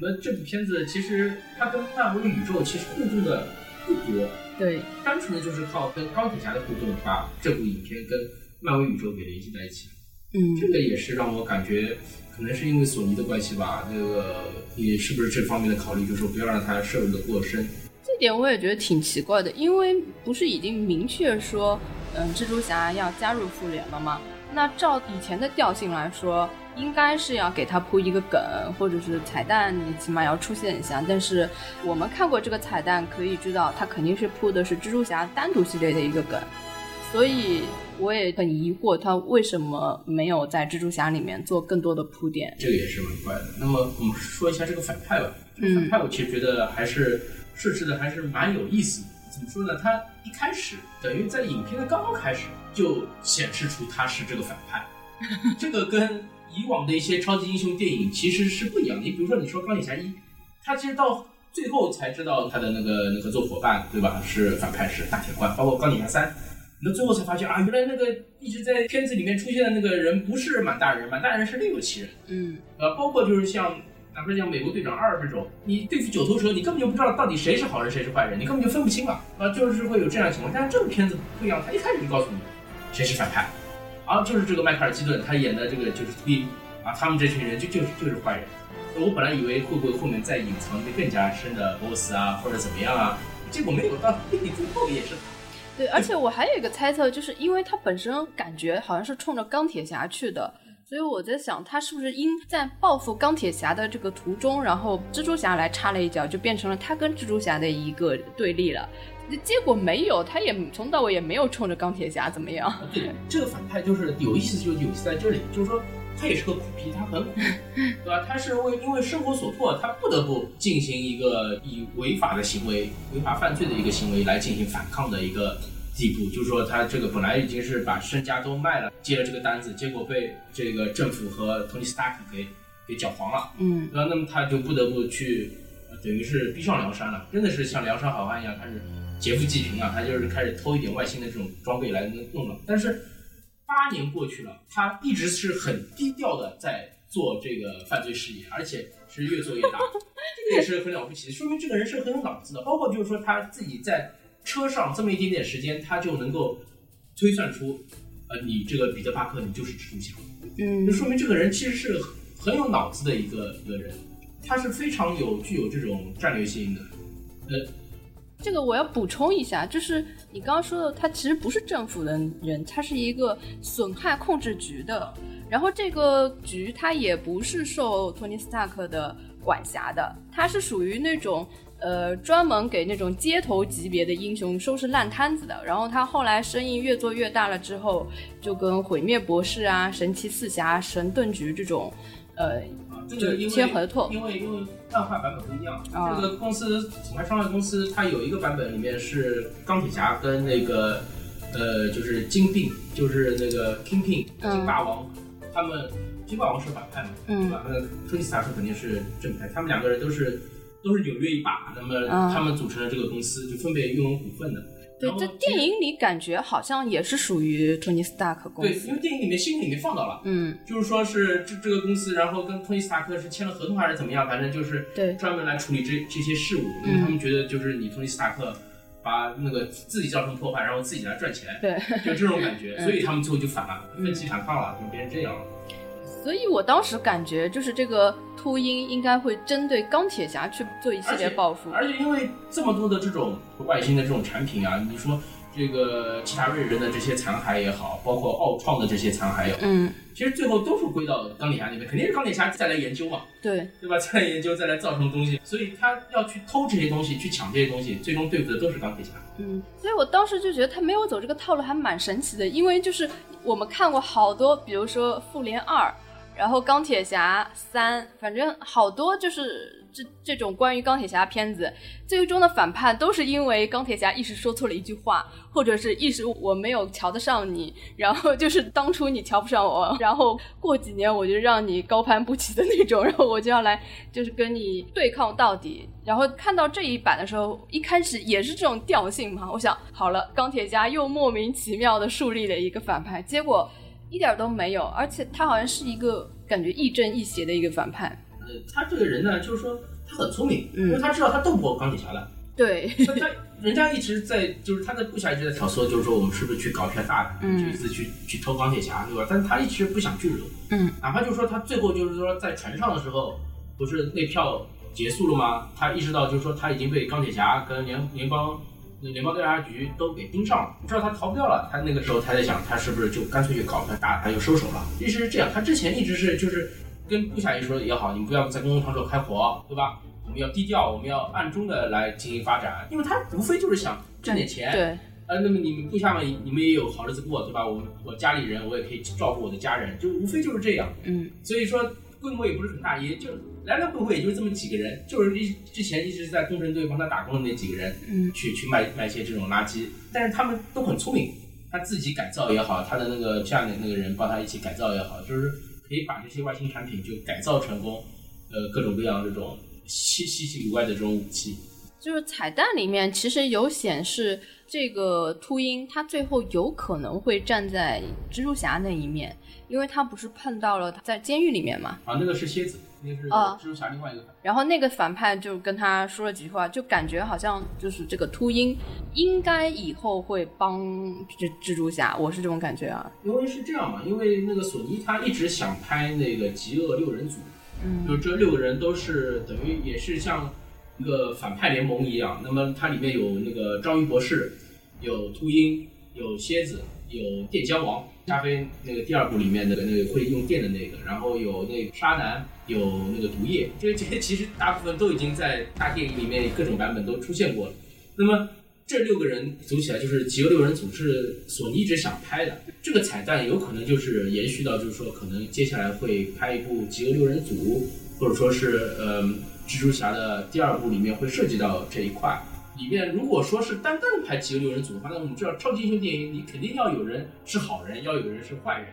那这部片子其实它跟漫威宇宙其实互动的不多，对，单纯的就是靠跟钢铁侠的互动，把这部影片跟漫威宇宙给联系在一起了。嗯，这个也是让我感觉，可能是因为索尼的关系吧。那个你是不是这方面的考虑，就是说不要让它摄入的过深？这点我也觉得挺奇怪的，因为不是已经明确说，嗯，蜘蛛侠要加入复联了吗？那照以前的调性来说，应该是要给他铺一个梗，或者是彩蛋，你起码要出现一下。但是我们看过这个彩蛋，可以知道他肯定是铺的是蜘蛛侠单独系列的一个梗。所以我也很疑惑，他为什么没有在蜘蛛侠里面做更多的铺垫？这个也是蛮怪的。那么我们说一下这个反派吧。这个反派我其实觉得还是设置的还是蛮有意思的。怎么说呢？他一开始等于在影片的刚刚开始就显示出他是这个反派，这个跟以往的一些超级英雄电影其实是不一样的。你比如说，你说钢铁侠一，他其实到最后才知道他的那个那个做伙伴，对吧？是反派，是大铁罐。包括钢铁侠三，那最后才发现啊，原来那个一直在片子里面出现的那个人不是满大人，满大人是另有其人。嗯，呃，包括就是像。哪怕像美国队长二这种，你对付九头蛇，你根本就不知道到底谁是好人谁是坏人，你根本就分不清了啊，就是会有这样的情况。但是这个片子不一样，他一开始就告诉你谁是反派，啊，就是这个迈克尔基顿他演的这个就是 T，啊，他们这群人就就是就是坏人。我本来以为会不会后面再隐藏一个更加深的 boss 啊，或者怎么样啊，结果没有，到最后也是。对，而且我还有一个猜测，就是因为他本身感觉好像是冲着钢铁侠去的。所以我在想，他是不是因在报复钢铁侠的这个途中，然后蜘蛛侠来插了一脚，就变成了他跟蜘蛛侠的一个对立了。结果没有，他也从到尾也没有冲着钢铁侠怎么样。对，这个反派就是有意思，就有意思在这里，就是说他也是个苦逼，他很苦，对吧？他是为因为生活所迫，他不得不进行一个以违法的行为、违法犯罪的一个行为来进行反抗的一个。地步就是说，他这个本来已经是把身家都卖了，接了这个单子，结果被这个政府和托尼斯塔克给给搅黄了。嗯，那那么他就不得不去，等于是逼上梁山了，真的是像梁山好汉一样，开始劫富济贫啊。他就是开始偷一点外星的这种装备来弄了。但是八年过去了，他一直是很低调的在做这个犯罪事业，而且是越做越大，这个也是很了不起的，说明这个人是很有脑子的。包括就是说他自己在。车上这么一点点时间，他就能够推算出，呃，你这个彼得·帕克，你就是蜘蛛侠。嗯，就说明这个人其实是很有脑子的一个一个人，他是非常有具有这种战略性的。呃，这个我要补充一下，就是你刚刚说的，他其实不是政府的人，他是一个损害控制局的。然后这个局他也不是受托尼·斯塔克的管辖的，他是属于那种。呃，专门给那种街头级别的英雄收拾烂摊子的。然后他后来生意越做越大了之后，就跟毁灭博士啊、神奇四侠、神盾局这种，呃，就签合同。因为因为漫画版本不一样，这个公司品牌商业公司，它有一个版本里面是钢铁侠跟那个呃，就是金并，就是那个 Kingpin 金霸王，他们金霸王是反派嘛，对吧？那托尼斯塔克肯定是正派，他们两个人都是。都是纽约一霸，那么他们组成了这个公司，就分别拥有股份的。对，在电影里感觉好像也是属于托尼斯塔克公司。对，因为电影里面新闻里面放到了，嗯，就是说是这这个公司，然后跟托尼斯塔克是签了合同还是怎么样，反正就是对专门来处理这这些事务，因为他们觉得就是你托尼斯塔克把那个自己造成破坏，然后自己来赚钱，对，就这种感觉，所以他们最后就反了，分歧反抗了，就变成这样了。所以我当时感觉，就是这个秃鹰应该会针对钢铁侠去做一系列报复。而且因为这么多的这种外星的这种产品啊，你说这个其他瑞人的这些残骸也好，包括奥创的这些残骸也好，嗯，其实最后都是归到钢铁侠那边，肯定是钢铁侠再来研究嘛，对，对吧？再来研究，再来造成东西，所以他要去偷这些东西，去抢这些东西，最终对付的都是钢铁侠。嗯，所以我当时就觉得他没有走这个套路还蛮神奇的，因为就是我们看过好多，比如说复联二。然后钢铁侠三，反正好多就是这这种关于钢铁侠片子，最终的反叛都是因为钢铁侠一时说错了一句话，或者是一时我没有瞧得上你，然后就是当初你瞧不上我，然后过几年我就让你高攀不起的那种，然后我就要来就是跟你对抗到底。然后看到这一版的时候，一开始也是这种调性嘛，我想好了，钢铁侠又莫名其妙的树立了一个反派，结果。一点都没有，而且他好像是一个感觉亦正亦邪的一个反派。呃，他这个人呢，就是说他很聪明，因为他知道他斗不过钢铁侠的。对，他人家一直在，就是他的部下一直在挑唆，就是说我们是不是去搞一下大的，嗯，一次去去偷钢铁侠，对吧？但是他一直不想去惹，嗯，哪怕就是说他最后就是说在船上的时候，不是那票结束了吗？他意识到就是说他已经被钢铁侠跟联联邦。那联邦调查局都给盯上了，知道他逃不掉了。他那个时候他在想，他是不是就干脆就搞他大，他就收手了。其实是这样，他之前一直是就是跟部下也说也好，你们不要在公共场所开火，对吧？我们要低调，我们要暗中的来进行发展，因为他无非就是想赚点钱，对呃，那么你们部下们，你们也有好日子过，对吧？我我家里人，我也可以照顾我的家人，就无非就是这样。嗯，所以说规模也不是很大，也就来来回回也就这么几个人，就是一之前一直在工程队帮他打工的那几个人，嗯，去去卖卖一些这种垃圾，但是他们都很聪明，他自己改造也好，他的那个下面那个人帮他一起改造也好，就是可以把这些外星产品就改造成功，呃，各种各样这种稀稀奇古怪的这种武器。就是彩蛋里面其实有显示，这个秃鹰他最后有可能会站在蜘蛛侠那一面，因为他不是碰到了他在监狱里面嘛，啊，那个是蝎子，那个是啊蜘蛛侠另外一个反派。然后那个反派就跟他说了几句话，就感觉好像就是这个秃鹰应该以后会帮蜘蜘蛛侠，我是这种感觉啊。因为是这样嘛，因为那个索尼他一直想拍那个极恶六人组，嗯就这六个人都是等于也是像一个反派联盟一样。那么它里面有那个章鱼博士，有秃鹰，有蝎子，有电浆王，加菲那个第二部里面的那个会用电的那个，然后有那个沙男，有那个毒液，这这些其实大部分都已经在大电影里面各种版本都出现过了。那么这六个人组起来就是极恶六人组，是索尼一直想拍的。这个彩蛋有可能就是延续到，就是说可能接下来会拍一部极恶六人组，或者说是呃蜘蛛侠的第二部里面会涉及到这一块。里面如果说是单单拍极恶六人组的话，那我们知道超级英雄电影你肯定要有人是好人，要有人是坏人。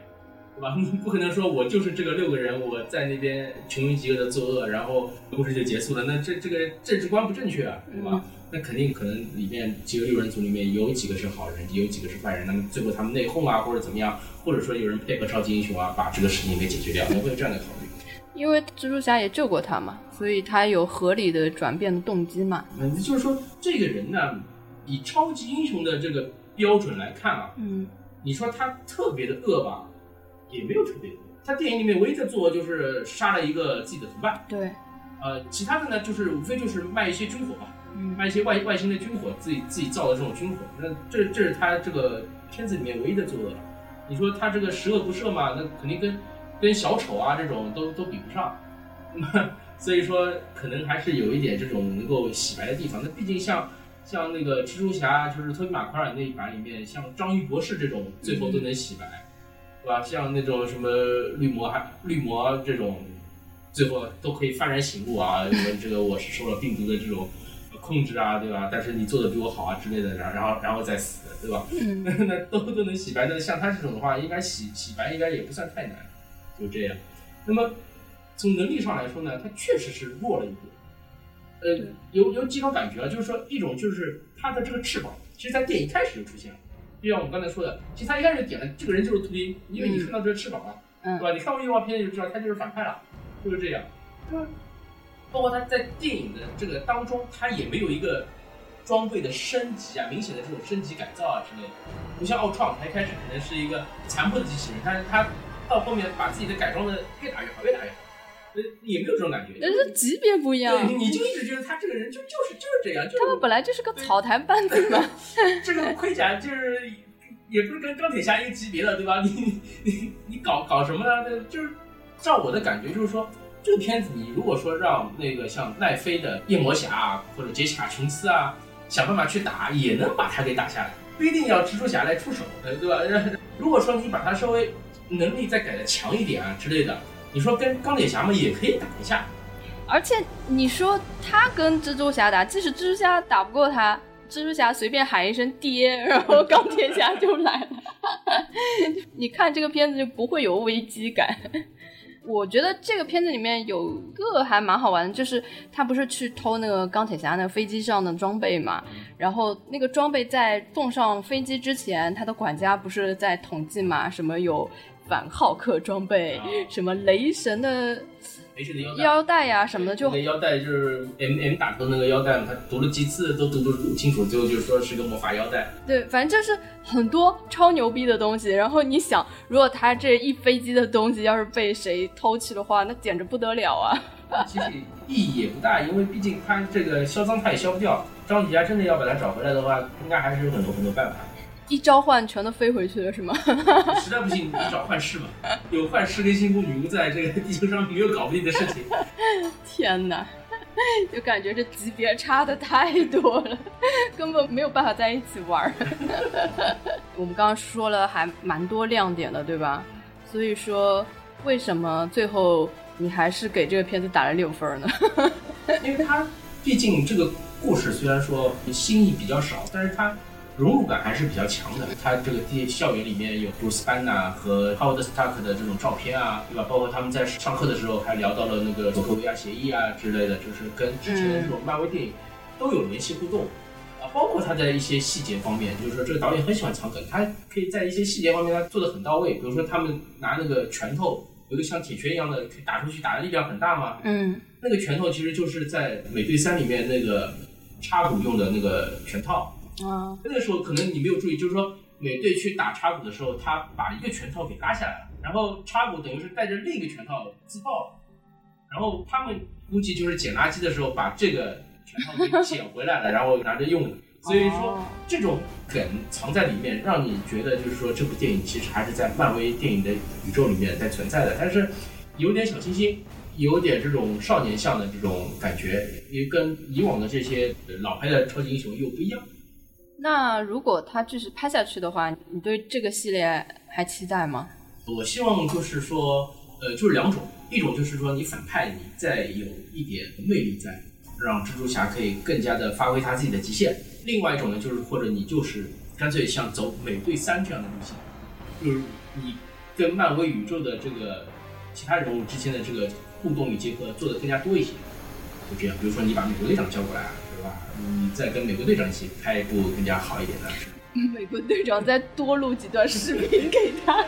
对吧？你 不可能说我就是这个六个人，我在那边穷凶极恶的作恶，然后故事就结束了。那这这个政治观不正确啊，对吧？那肯定可能里面几个六人组里面有几个是好人，有几个是坏人。那么最后他们内讧啊，或者怎么样，或者说有人配合超级英雄啊，把这个事情给解决掉，那会有这样的考虑。因为蜘蛛侠也救过他嘛，所以他有合理的转变的动机嘛。嗯，就是说这个人呢，以超级英雄的这个标准来看啊，嗯你说他特别的恶吧，也没有特别的恶。他电影里面唯一的作恶就是杀了一个自己的同伴，对，呃，其他的呢就是无非就是卖一些军火嘛，嗯卖一些外外星的军火，自己自己造的这种军火。那这这是他这个片子里面唯一的作恶。你说他这个十恶不赦嘛？那肯定跟跟小丑啊这种都都比不上。所以说可能还是有一点这种能够洗白的地方。那毕竟像像那个蜘蛛侠，就是托比马奎尔那一版里面，像章鱼博士这种最后都能洗白，对吧？像那种什么绿魔还绿魔这种，最后都可以幡然醒悟啊，因为这个我是受了病毒的这种控制啊，对吧？但是你做的比我好啊之类的，然后然后然后再死，对吧？嗯 那都都能洗白。那像他这种的话，应该洗洗白应该也不算太难，就这样。那么从能力上来说呢，他确实是弱了一点。呃，有有几种感觉啊，就是说一种就是他的这个翅膀，其实在电影开始就出现了，就像我们刚才说的，其实他一开始点了这个人就是秃鹰，因为你看到这个翅膀了，嗯对吧？你看过预告片就知道他就是反派了，就是这样。嗯，包括他在电影的这个当中，他也没有一个装备的升级啊，明显的这种升级改造啊之类的，不像奥创，他一开始可能是一个残破的机器人，但是他到后面把自己的改装的越打越好，越打越好，呃，也没有这种感觉。但是级别不一样对，，你就一直觉得他这个人就就是就是这样，就是他们本来就是个草台班子嘛。这个盔甲就是也不是跟钢铁侠一个级别的，对吧？你你你你搞搞什么呢？就是照我的感觉，就是说这个片子，你如果说让那个像奈飞的夜魔侠啊，或者杰西卡琼斯啊，想办法去打，也能把他给打下来，不一定要蜘蛛侠来出手，呃，对吧？如果说你把他稍微能力再改的强一点啊之类的，你说跟钢铁侠嘛也可以打一下，而且你说他跟蜘蛛侠打，即使蜘蛛侠打不过他，蜘蛛侠随便喊一声爹，然后钢铁侠就来了。你看这个片子就不会有危机感。我觉得这个片子里面有个还蛮好玩的，就是他不是去偷那个钢铁侠那飞机上的装备嘛，然后那个装备在送上飞机之前，他的管家不是在统计嘛，什么有反浩克装备，啊什么雷神的雷神的腰带。腰带呀、什么的，就那腰带就是 M M 打头那个腰带嘛，他读了几次都读不清楚，最后就说是个魔法腰带。对，反正就是很多超牛逼的东西。然后你想，如果他这一飞机的东西要是被谁偷去的话，那简直不得了啊！其实意义也不大，因为毕竟他这个销赃他也销不掉。张铁侠真的要把它找回来的话，应该还是有很多很多办法。一召唤全都飞回去了，是吗？实在不行，你找幻视嘛，有幻视跟星空女巫在这个地球上没有搞不定的事情。天哪！就感觉这级别差的太多了，根本没有办法在一起玩。我们刚刚说了还蛮多亮点的，对吧？所以说，为什么最后你还是给这个片子打了六分呢？因为它毕竟这个故事虽然说新意比较少，但是它。融入感还是比较强的。他这个地校园里面有 Bruce Banner 和 Howard Stark 的这种照片啊，对吧？包括他们在上课的时候还聊到了那个佐科维亚协议啊之类的，就是跟之前的这种漫威电影都有联系互动啊。包括他在一些细节方面，就是说这个导演很喜欢藏梗，他可以在一些细节方面他做的很到位。比如说他们拿那个拳头，有个像铁拳一样的，可以打出去，打的力量很大嘛。嗯，那个拳头其实就是在美队三里面那个插骨用的那个拳套。啊，那个时候可能你没有注意，就是说美队去打叉骨的时候，他把一个拳套给拉下来了，然后叉骨等于是带着另一个拳套自爆了，然后他们估计就是捡垃圾的时候把这个拳套给捡回来了，然后拿着用的。所以说这种梗藏在里面，让你觉得就是说这部电影其实还是在漫威电影的宇宙里面在存在的，但是有点小清新，有点这种少年向的这种感觉，也跟以往的这些老牌的超级英雄又不一样。那如果他继续拍下去的话，你对这个系列还期待吗？我希望就是说，呃，就是两种，一种就是说你反派你再有一点魅力在，让蜘蛛侠可以更加的发挥他自己的极限；另外一种呢，就是或者你就是干脆像走美队三这样的路线，就是你跟漫威宇宙的这个其他人物之间的这个互动与结合做的更加多一些，就这样。比如说你把美国队长叫过来。你再跟美国队长一起拍一部更加好一点的。美国队长再多录几段视频给他。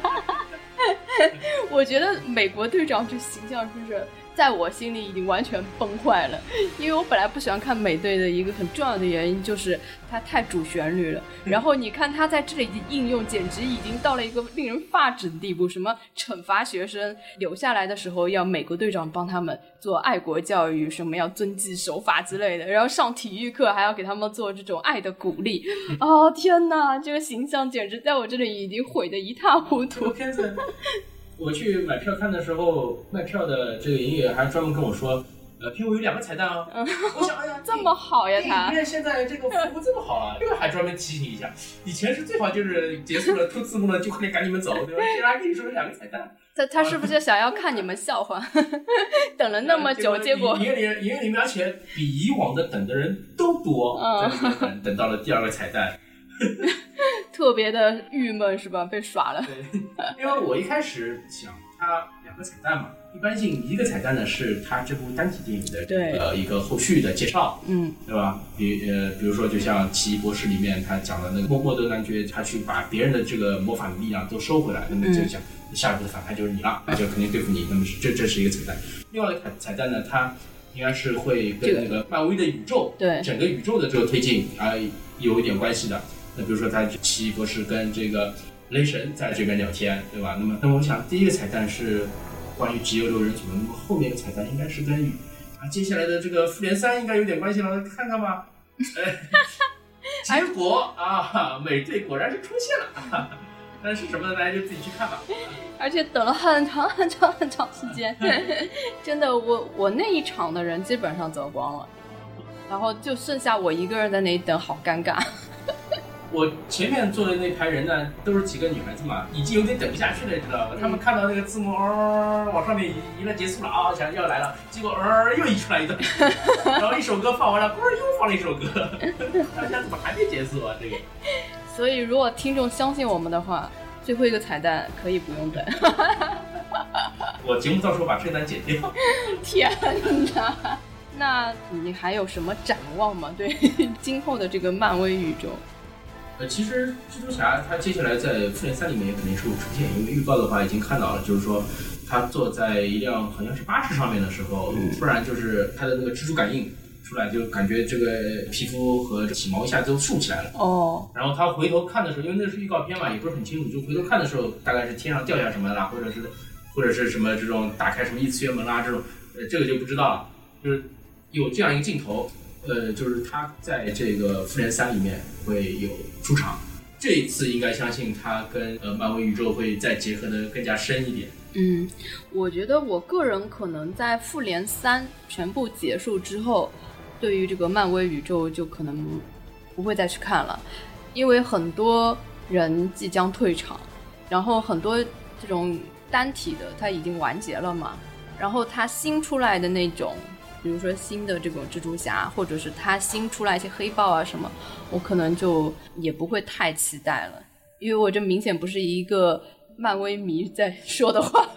我觉得美国队长这形象就是。在我心里已经完全崩坏了，因为我本来不喜欢看美队的一个很重要的原因就是它太主旋律了。然后你看它在这里的应用，简直已经到了一个令人发指的地步。什么惩罚学生留下来的时候要美国队长帮他们做爱国教育，什么要遵纪守法之类的。然后上体育课还要给他们做这种爱的鼓励。哦天哪，这个形象简直在我这里已经毁得一塌糊涂。我去买票看的时候，卖票的这个营业员还专门跟我说，呃，片尾有两个彩蛋哦。我想，哎呀，这么好呀，他。影院现在这个服务这么好啊，这个还专门提醒一下。以前是最好就是结束了出字幕了就快点赶你们走，对吧？现在还跟你说两个彩蛋。他他是不是想要看你们笑话？等了那么久，结果营业里营业里面而且比以往的等的人都多，等等到了第二个彩蛋。特别的郁闷是吧？被耍了。对，因为我一开始想它两个彩蛋嘛，一般性一个彩蛋呢是它这部单体电影的呃一个后续的介绍，嗯，对吧？比呃比如说就像奇异博士里面他讲的那个默默的男爵，他去把别人的这个魔法力量都收回来，那么就讲下一步的反派就是你了，那就肯定对付你。那么这这是一个彩蛋。另外一个彩彩蛋呢，它应该是会跟那个漫威的宇宙，对整个宇宙的这个推进啊有一点关系的。那比如说，他奇异博士跟这个雷神在这边聊天，对吧？那么，那么我想，第一个彩蛋是关于极恶六人组的，那么后面的彩蛋应该是跟啊接下来的这个复联三应该有点关系了，看看吧。结果啊，美队果然是出现了，但是什么呢？大家就自己去看吧。而且等了很长很长很长时间，真的，我我那一场的人基本上走光了，然后就剩下我一个人在那里等，好尴尬。我前面坐的那排人呢，都是几个女孩子嘛，已经有点等不下去了，你知道吧？他们看到那个字幕，哦，往上面移了结束了啊，想要来了，结果呃又移出来一段，然后一首歌放完了，不是又放了一首歌，大家怎么还没结束啊？这个。所以如果听众相信我们的话，最后一个彩蛋可以不用等。我节目到时候把这段剪掉。天哪！那你还有什么展望吗？对今后的这个漫威宇宙？呃，其实蜘蛛侠他接下来在复联三里面也肯定是会出现，因为预告的话已经看到了，就是说他坐在一辆好像是巴士上面的时候，突然就是他的那个蜘蛛感应出来，就感觉这个皮肤和体毛一下子都竖起来了。哦。然后他回头看的时候，因为那是预告片嘛，也不是很清楚，就回头看的时候，大概是天上掉下什么啦，或者是或者是什么这种打开什么异次元门啦这种，呃，这个就不知道了，就是。有这样一个镜头，呃，就是他在这个复联三里面会有出场，这一次应该相信他跟呃漫威宇宙会再结合的更加深一点。嗯，我觉得我个人可能在复联三全部结束之后，对于这个漫威宇宙就可能不会再去看了，因为很多人即将退场，然后很多这种单体的它已经完结了嘛，然后它新出来的那种，比如说新的这种蜘蛛侠，或者是它新出来一些黑豹啊什么，我可能就也不会太期待了，因为我这明显不是一个。漫威迷在说的话，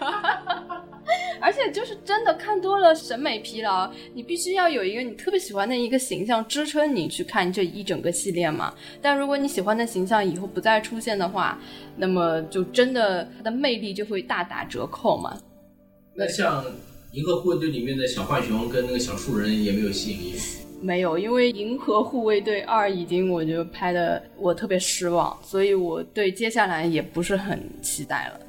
而且就是真的看多了审美疲劳，你必须要有一个你特别喜欢的一个形象支撑你去看这一整个系列嘛。但如果你喜欢的形象以后不再出现的话，那么就真的它的魅力就会大打折扣嘛。那像《银河护卫队》里面的小浣熊跟那个小树人也没有吸引力。没有，因为《银河护卫队二》已经我觉得拍的我特别失望，所以我对接下来也不是很期待了。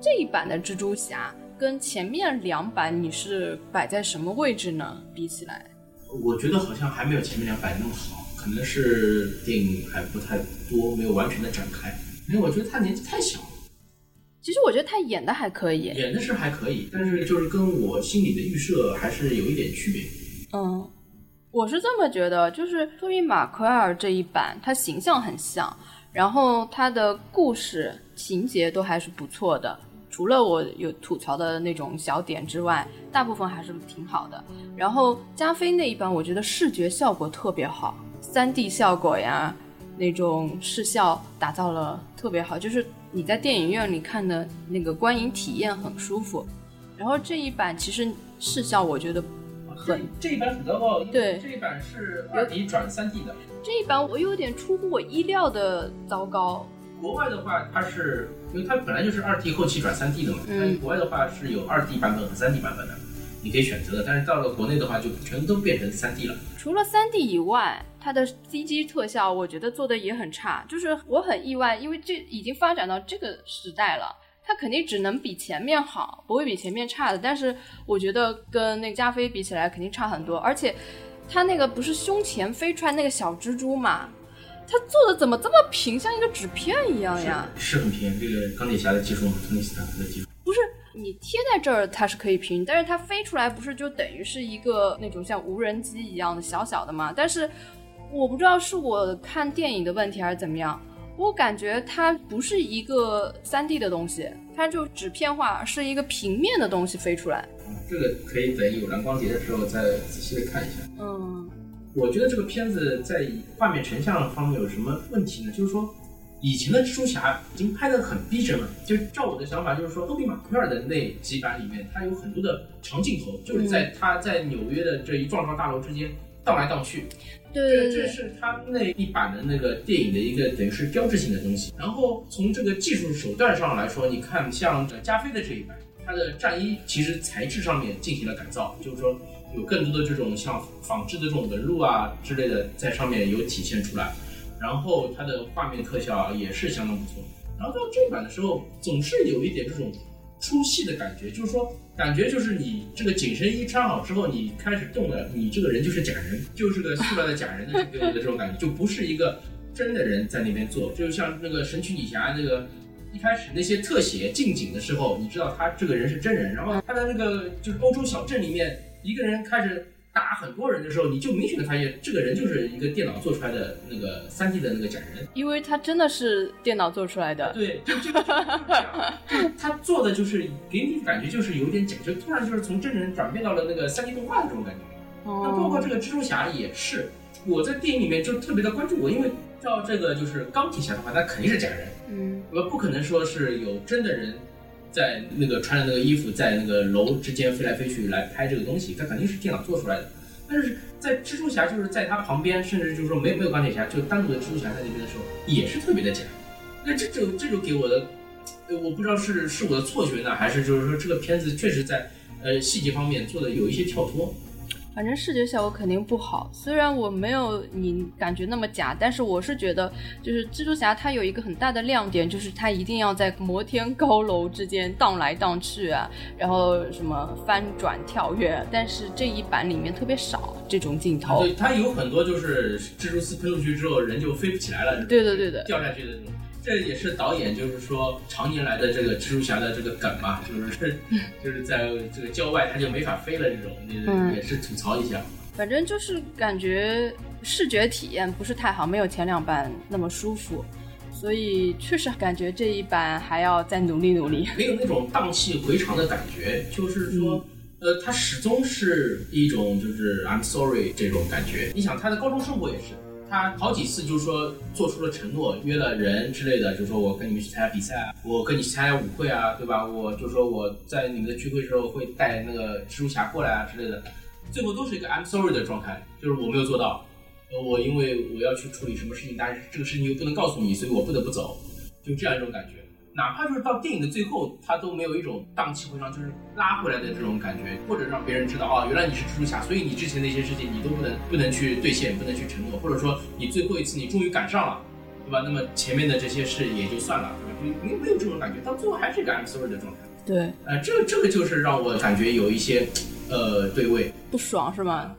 这一版的蜘蛛侠跟前面两版你是摆在什么位置呢？比起来，我觉得好像还没有前面两版那么好，可能是电影还不太多，没有完全的展开。因为我觉得他年纪太小了。其实我觉得他演的还可以，演的是还可以，但是就是跟我心里的预设还是有一点区别。嗯。我是这么觉得，就是托比马奎尔这一版，他形象很像，然后他的故事情节都还是不错的，除了我有吐槽的那种小点之外，大部分还是挺好的。然后加菲那一版，我觉得视觉效果特别好，三 D 效果呀，那种视效打造了特别好，就是你在电影院里看的那个观影体验很舒服。然后这一版其实视效我觉得。很这一版很糟糕，对，这一版是二 D 转三 D 的。这一版我有点出乎我意料的糟糕。国外的话，它是因为它本来就是二 D 后期转三 D 的嘛，嗯，国外的话是有二 D 版本和三 D 版本的，你可以选择的。但是到了国内的话，就全都变成三 D 了。除了三 D 以外，它的 CG 特效我觉得做的也很差，就是我很意外，因为这已经发展到这个时代了。它肯定只能比前面好，不会比前面差的。但是我觉得跟那个加菲比起来，肯定差很多。而且，它那个不是胸前飞出来那个小蜘蛛嘛？它做的怎么这么平，像一个纸片一样呀？是很平，这个钢铁侠的技术，托尼斯塔克的技术。不是你贴在这儿，它是可以平，但是它飞出来不是就等于是一个那种像无人机一样的小小的嘛？但是我不知道是我看电影的问题还是怎么样。我感觉它不是一个三 D 的东西，它就纸片化，是一个平面的东西飞出来。嗯，这个可以等有蓝光碟的时候再仔细的看一下。嗯，我觉得这个片子在画面成像方面有什么问题呢？就是说，以前的蜘蛛侠已经拍得很逼真了。就照我的想法，就是说，多比马奎尔的那几版里面，它有很多的长镜头，就是在他在纽约的这一幢幢大楼之间荡来荡去。对这是他那一版的那个电影的一个等于是标志性的东西。然后从这个技术手段上来说，你看像加菲的这一版，它的战衣其实材质上面进行了改造，就是说有更多的这种像仿制的这种纹路啊之类的在上面有体现出来。然后它的画面特效也是相当不错。然后到这版的时候，总是有一点这种出戏的感觉，就是说。感觉就是你这个紧身衣穿好之后，你开始动了，你这个人就是假人，就是个塑料的假人的给我的这种感觉，就不是一个真的人在那边做。就像那个神奇女侠那个一开始那些特写近景的时候，你知道他这个人是真人，然后他的那个就是欧洲小镇里面一个人开始。打很多人的时候，你就明显的发现这个人就是一个电脑做出来的那个三 D 的那个假人，因为他真的是电脑做出来的。对，就这样，就他做的就是给你感觉就是有点假，就突然就是从真人转变到了那个三 D 动画的这种感觉。那包括这个蜘蛛侠也是，我在电影里面就特别的关注我，因为照这个就是钢铁侠的话，那肯定是假人，嗯，我不可能说是有真的人。在那个穿着那个衣服，在那个楼之间飞来飞去来拍这个东西，它肯定是电脑做出来的。但是在蜘蛛侠就是在他旁边，甚至就是说没有没有钢铁侠，就单独的蜘蛛侠在那边的时候，也是特别的假。那这就这就给我的，我不知道是是我的错觉呢，还是就是说这个片子确实在呃细节方面做的有一些跳脱。反正视觉效果肯定不好。虽然我没有你感觉那么假，但是我是觉得，就是蜘蛛侠它有一个很大的亮点，就是它一定要在摩天高楼之间荡来荡去啊，然后什么翻转跳跃。但是这一版里面特别少这种镜头。对，它有很多就是蜘蛛丝喷出去之后人就飞不起来了。对的，对的，掉下去的那种。这也是导演就是说常年来的这个蜘蛛侠的这个梗嘛，就是 就是在这个郊外他就没法飞了这种，也是吐槽一下。反正就是感觉视觉体验不是太好，没有前两版那么舒服，所以确实感觉这一版还要再努力努力。没有那种荡气回肠的感觉，就是说，呃，他始终是一种就是 I'm sorry 这种感觉。你想他的高中生活也是。他好几次就是说做出了承诺，约了人之类的，就说我跟你们去参加比赛啊，我跟你去参加舞会啊，对吧？我就说我在你们的聚会时候会带那个蜘蛛侠过来啊之类的，最后都是一个 I'm sorry 的状态，就是我没有做到，呃，我因为我要去处理什么事情，但是这个事情又不能告诉你，所以我不得不走，就这样一种感觉。哪怕就是到电影的最后，他都没有一种荡气回肠，就是拉回来的这种感觉，或者让别人知道哦，原来你是蜘蛛侠，所以你之前那些事情你都不能不能去兑现，不能去承诺，或者说你最后一次你终于赶上了，对吧？那么前面的这些事也就算了，对吧？没没有这种感觉，到最后还是一个 I'm sorry 的状态。对，呃，这个这个就是让我感觉有一些呃对位不爽，是吗？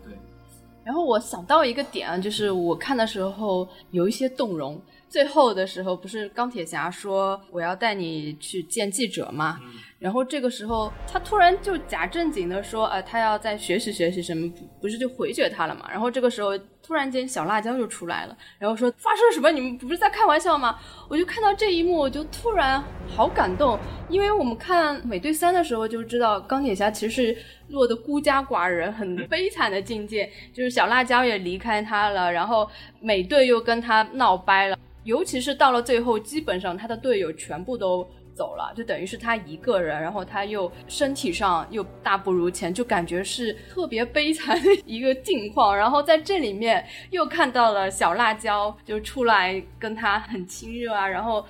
对。然后我想到一个点，就是我看的时候有一些动容。最后的时候，不是钢铁侠说我要带你去见记者吗？然后这个时候他突然就假正经的说，呃，他要再学习学习什么，不是就回绝他了嘛？然后这个时候突然间小辣椒就出来了，然后说发生了什么？你们不是在开玩笑吗？我就看到这一幕，我就突然好感动，因为我们看美队三的时候就知道钢铁侠其实是落得孤家寡人，很悲惨的境界，就是小辣椒也离开他了，然后美队又跟他闹掰了。尤其是到了最后，基本上他的队友全部都走了，就等于是他一个人，然后他又身体上又大不如前，就感觉是特别悲惨的一个境况。然后在这里面又看到了小辣椒，就出来跟他很亲热啊，然后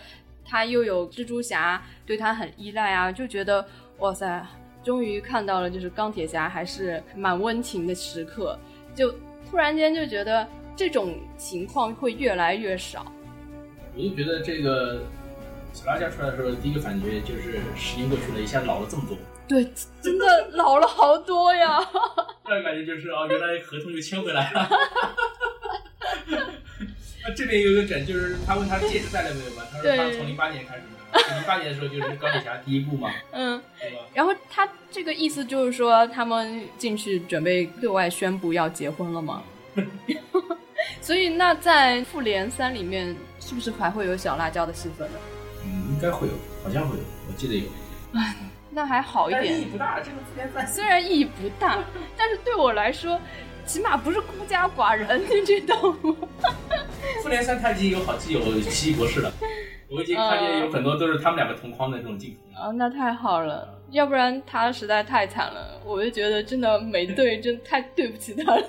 他又有蜘蛛侠对他很依赖啊，就觉得哇塞，终于看到了就是钢铁侠还是蛮温情的时刻，就突然间就觉得这种情况会越来越少。我就觉得这个小辣椒出来的时候，第一个感觉就是十年过去了，一下老了这么多。对，真的老了好多呀。这样感觉就是啊，原来合同又签回来了。那这边有一个梗，就是他问他戒指戴了没有嘛？他说他从零八年开始，零八年的时候就是钢铁侠第一部嘛。嗯。然后他这个意思就是说，他们进去准备对外宣布要结婚了嘛？所以那在复联三里面。是不是还会有小辣椒的戏份呢？嗯，应该会有，好像会有，我记得有。哎，那还好一点。意义不大，这个复联三虽然意义不大，但是对我来说，起码不是孤家寡人，你知道吗？复联三他已经有好基友奇异博士了，我已经看见有很多都是他们两个同框的这种镜头。啊，那太好了，要不然他实在太惨了，我就觉得真的美队真太对不起他了，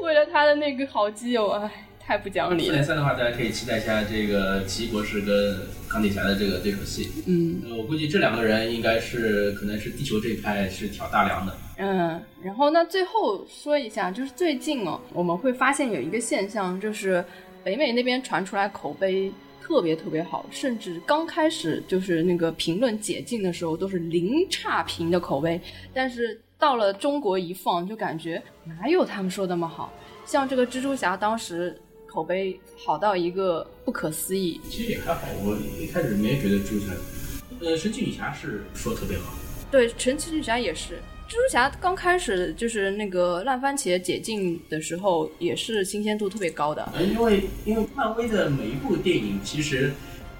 为了他的那个好基友，哎。太不讲理。复联三的话，大家可以期待一下这个奇异博士跟钢铁侠的这个对手戏。嗯，呃，我估计这两个人应该是可能是地球这一派是挑大梁的。嗯，然后那最后说一下，就是最近哦，我们会发现有一个现象，就是北美那边传出来口碑特别特别好，甚至刚开始就是那个评论解禁的时候都是零差评的口碑，但是到了中国一放，就感觉哪有他们说那么好？像这个蜘蛛侠当时。口碑好到一个不可思议，其实也还好。我一开始没觉得蜘蛛侠，呃，神奇女侠是说特别好。对，神奇女侠也是。蜘蛛侠刚开始就是那个烂番茄解禁的时候，也是新鲜度特别高的。呃，因为因为漫威的每一部电影其实。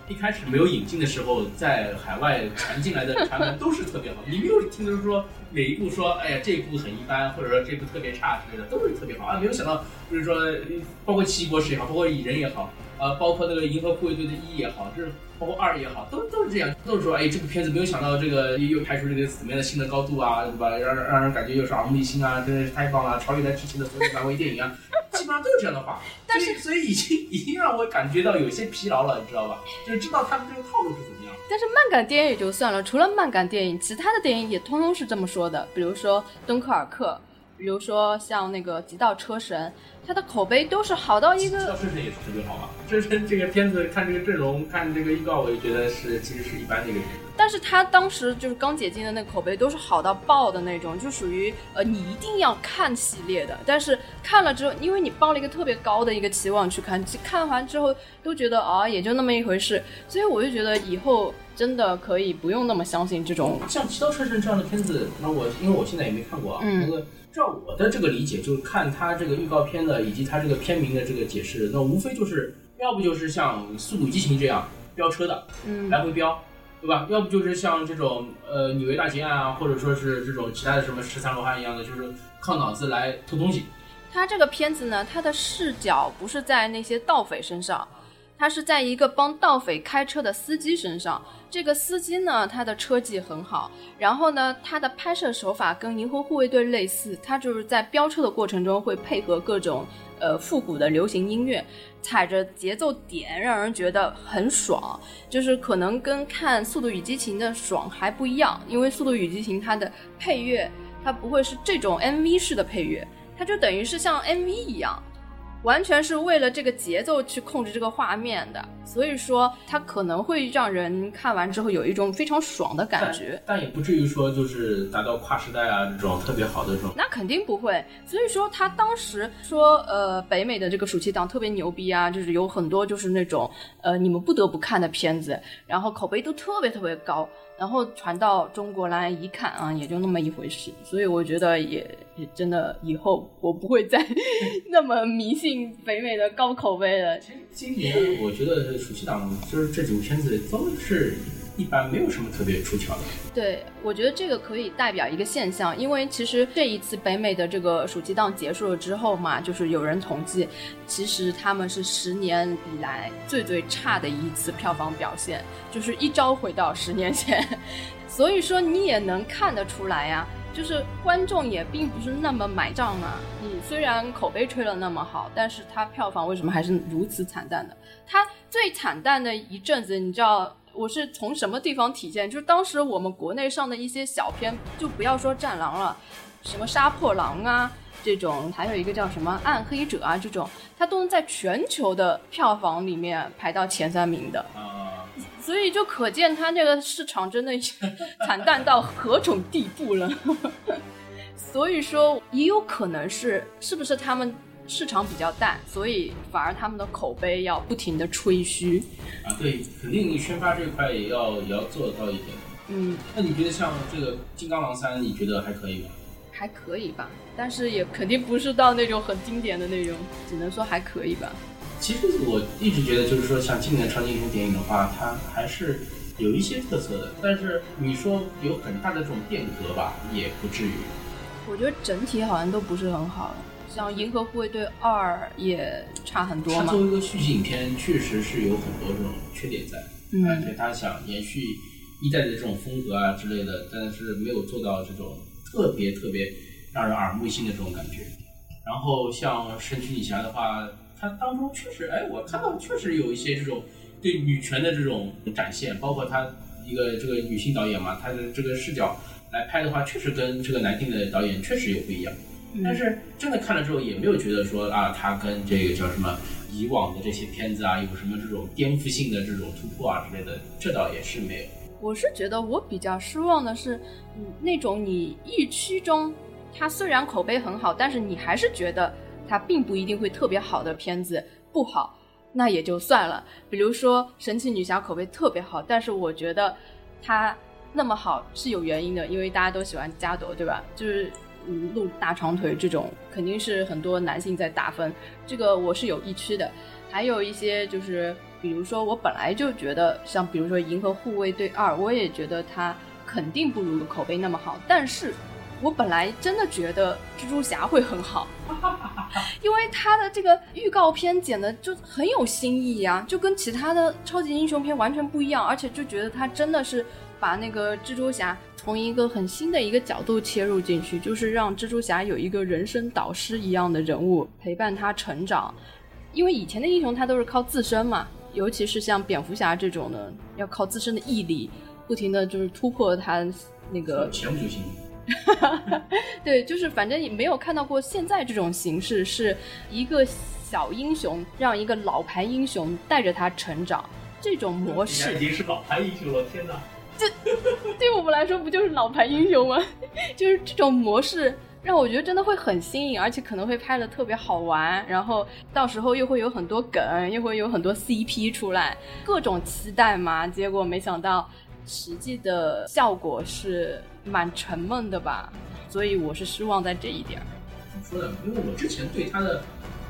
一开始没有引进的时候，在海外传进来的传闻都是特别好，你没有听到说哪一部说，哎呀这一部很一般，或者说这部特别差之类的，都是特别好啊。没有想到，就是说，包括奇异博士也好，包括蚁人也好，呃，包括那个银河护卫队的一也好，就是包括二也好，都都是这样，都是说，哎，这部片子没有想到这个又拍出这个怎么样的新的高度啊，对吧？让让人感觉又是耳目一新啊，真的是太棒了，超越了之前的所有漫威电影啊。基本上都是这样的话，但是所以已经已经让我感觉到有些疲劳了，你知道吧？就是知道他们这个套路是怎么样。但是漫改电影也就算了，除了漫改电影，其他的电影也通通是这么说的。比如说《敦刻尔克》，比如说像那个《极道车神》，它的口碑都是好到一个。车神也是特别好啊！车神这个片子，看这个阵容，看这个预告，我就觉得是其实是一般的一个片子。但是他当时就是刚解禁的那个口碑都是好到爆的那种，就属于呃你一定要看系列的。但是看了之后，因为你抱了一个特别高的一个期望去看，看完之后都觉得啊也就那么一回事，所以我就觉得以后真的可以不用那么相信这种。像《极道车神》这样的片子，那我因为我现在也没看过啊，那个照我的这个理解，就是看他这个预告片的以及他这个片名的这个解释，那无非就是要不就是像《速度与激情》这样飙车的，嗯，来回飙。对吧？要不就是像这种呃纽约大劫案啊，或者说是这种其他的什么十三罗汉一样的，就是靠脑子来偷东西。他这个片子呢，他的视角不是在那些盗匪身上，他是在一个帮盗匪开车的司机身上。这个司机呢，他的车技很好，然后呢，他的拍摄手法跟《银河护卫队》类似，他就是在飙车的过程中会配合各种呃复古的流行音乐。踩着节奏点，让人觉得很爽，就是可能跟看《速度与激情》的爽还不一样，因为《速度与激情》它的配乐，它不会是这种 MV 式的配乐，它就等于是像 MV 一样。完全是为了这个节奏去控制这个画面的，所以说它可能会让人看完之后有一种非常爽的感觉，但也不至于说就是达到跨时代啊这种特别好的这种。那肯定不会。所以说他当时说，呃，北美的这个暑期档特别牛逼啊，就是有很多就是那种呃你们不得不看的片子，然后口碑都特别特别高。然后传到中国来一看啊，也就那么一回事，所以我觉得也也真的以后我不会再 那么迷信北美的高口碑了。其实今年我觉得暑期档就是这几部片子都是。一般没有什么特别出挑的。对，我觉得这个可以代表一个现象，因为其实这一次北美的这个暑期档结束了之后嘛，就是有人统计，其实他们是十年以来最最差的一次票房表现，就是一朝回到十年前。所以说你也能看得出来呀，就是观众也并不是那么买账啊。你虽然口碑吹了那么好，但是它票房为什么还是如此惨淡的？它最惨淡的一阵子，你知道？我是从什么地方体现？就是当时我们国内上的一些小片，就不要说《战狼》了，什么《杀破狼》啊这种，还有一个叫什么《暗黑者》啊这种，它都能在全球的票房里面排到前三名的。所以就可见它这个市场真的 惨淡到何种地步了。所以说，也有可能是是不是他们？市场比较淡，所以反而他们的口碑要不停的吹嘘。啊，对，肯定你宣发这一块也要也要做到一点。嗯，那你觉得像这个《金刚狼三》，你觉得还可以吗？还可以吧，但是也肯定不是到那种很经典的那种，只能说还可以吧。其实我一直觉得，就是说像今年的超级英雄电影的话，它还是有一些特色的。但是你说有很大的这种变革吧，也不至于。我觉得整体好像都不是很好。像《银河护卫队二》也差很多嘛。它作为一个续集影片，确实是有很多这种缺点在。嗯。而且他想延续一代的这种风格啊之类的，但是没有做到这种特别特别让人耳目一新的这种感觉。然后像《神奇女侠》的话，它当中确实，哎，我看到确实有一些这种对女权的这种展现，包括她一个这个女性导演嘛，她的这个视角来拍的话，确实跟这个男性的导演确实有不一样。但是真的看了之后，也没有觉得说啊，他跟这个叫什么以往的这些片子啊，有什么这种颠覆性的这种突破啊之类的，这倒也是没有。我是觉得我比较失望的是，嗯，那种你预期中，它虽然口碑很好，但是你还是觉得它并不一定会特别好的片子不好，那也就算了。比如说《神奇女侠》口碑特别好，但是我觉得它那么好是有原因的，因为大家都喜欢加朵，对吧？就是。露大长腿这种肯定是很多男性在打分，这个我是有预期的。还有一些就是，比如说我本来就觉得，像比如说《银河护卫队二》，我也觉得它肯定不如口碑那么好。但是我本来真的觉得蜘蛛侠会很好，因为它的这个预告片剪的就很有新意呀，就跟其他的超级英雄片完全不一样，而且就觉得它真的是把那个蜘蛛侠。从一个很新的一个角度切入进去，就是让蜘蛛侠有一个人生导师一样的人物陪伴他成长。因为以前的英雄他都是靠自身嘛，尤其是像蝙蝠侠这种的，要靠自身的毅力，不停的就是突破他那个。前无就行。对，就是反正也没有看到过现在这种形式，是一个小英雄让一个老牌英雄带着他成长，这种模式已经是老牌英雄了，天哪！这对我们来说不就是老牌英雄吗？就是这种模式让我觉得真的会很新颖，而且可能会拍的特别好玩，然后到时候又会有很多梗，又会有很多 CP 出来，各种期待嘛。结果没想到实际的效果是蛮沉闷的吧，所以我是失望在这一点。怎么说呢？因为我之前对他的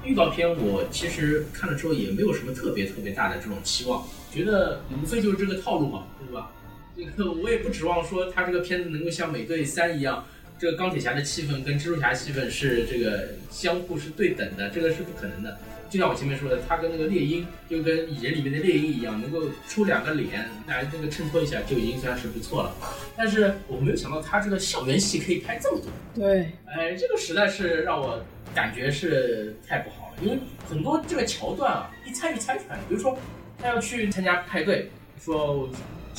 预告片，我其实看了之后也没有什么特别特别大的这种期望，觉得无非就是这个套路嘛，对吧？这 个我也不指望说他这个片子能够像美队三一样，这个钢铁侠的气氛跟蜘蛛侠气氛是这个相互是对等的，这个是不可能的。就像我前面说的，他跟那个猎鹰，就跟蚁人里面的猎鹰一样，能够出两个脸来那个衬托一下，就已经算是不错了。但是我没有想到他这个校园戏可以拍这么多。对，哎，这个实在是让我感觉是太不好了，因为很多这个桥段啊，一猜就猜出来了。比如说他要去参加派对，说。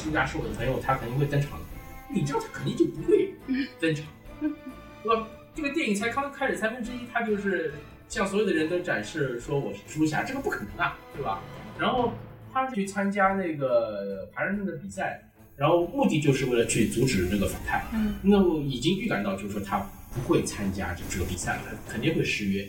朱家是我的朋友，他肯定会登场的。你知道他肯定就不会登场，对吧？这个电影才刚开始三分之一，他就是向所有的人都展示说我是蜘蛛侠，这个不可能啊，对吧？然后他去参加那个爬山的比赛，然后目的就是为了去阻止那个反派。嗯，那我已经预感到，就是说他不会参加这这个比赛了，肯定会失约，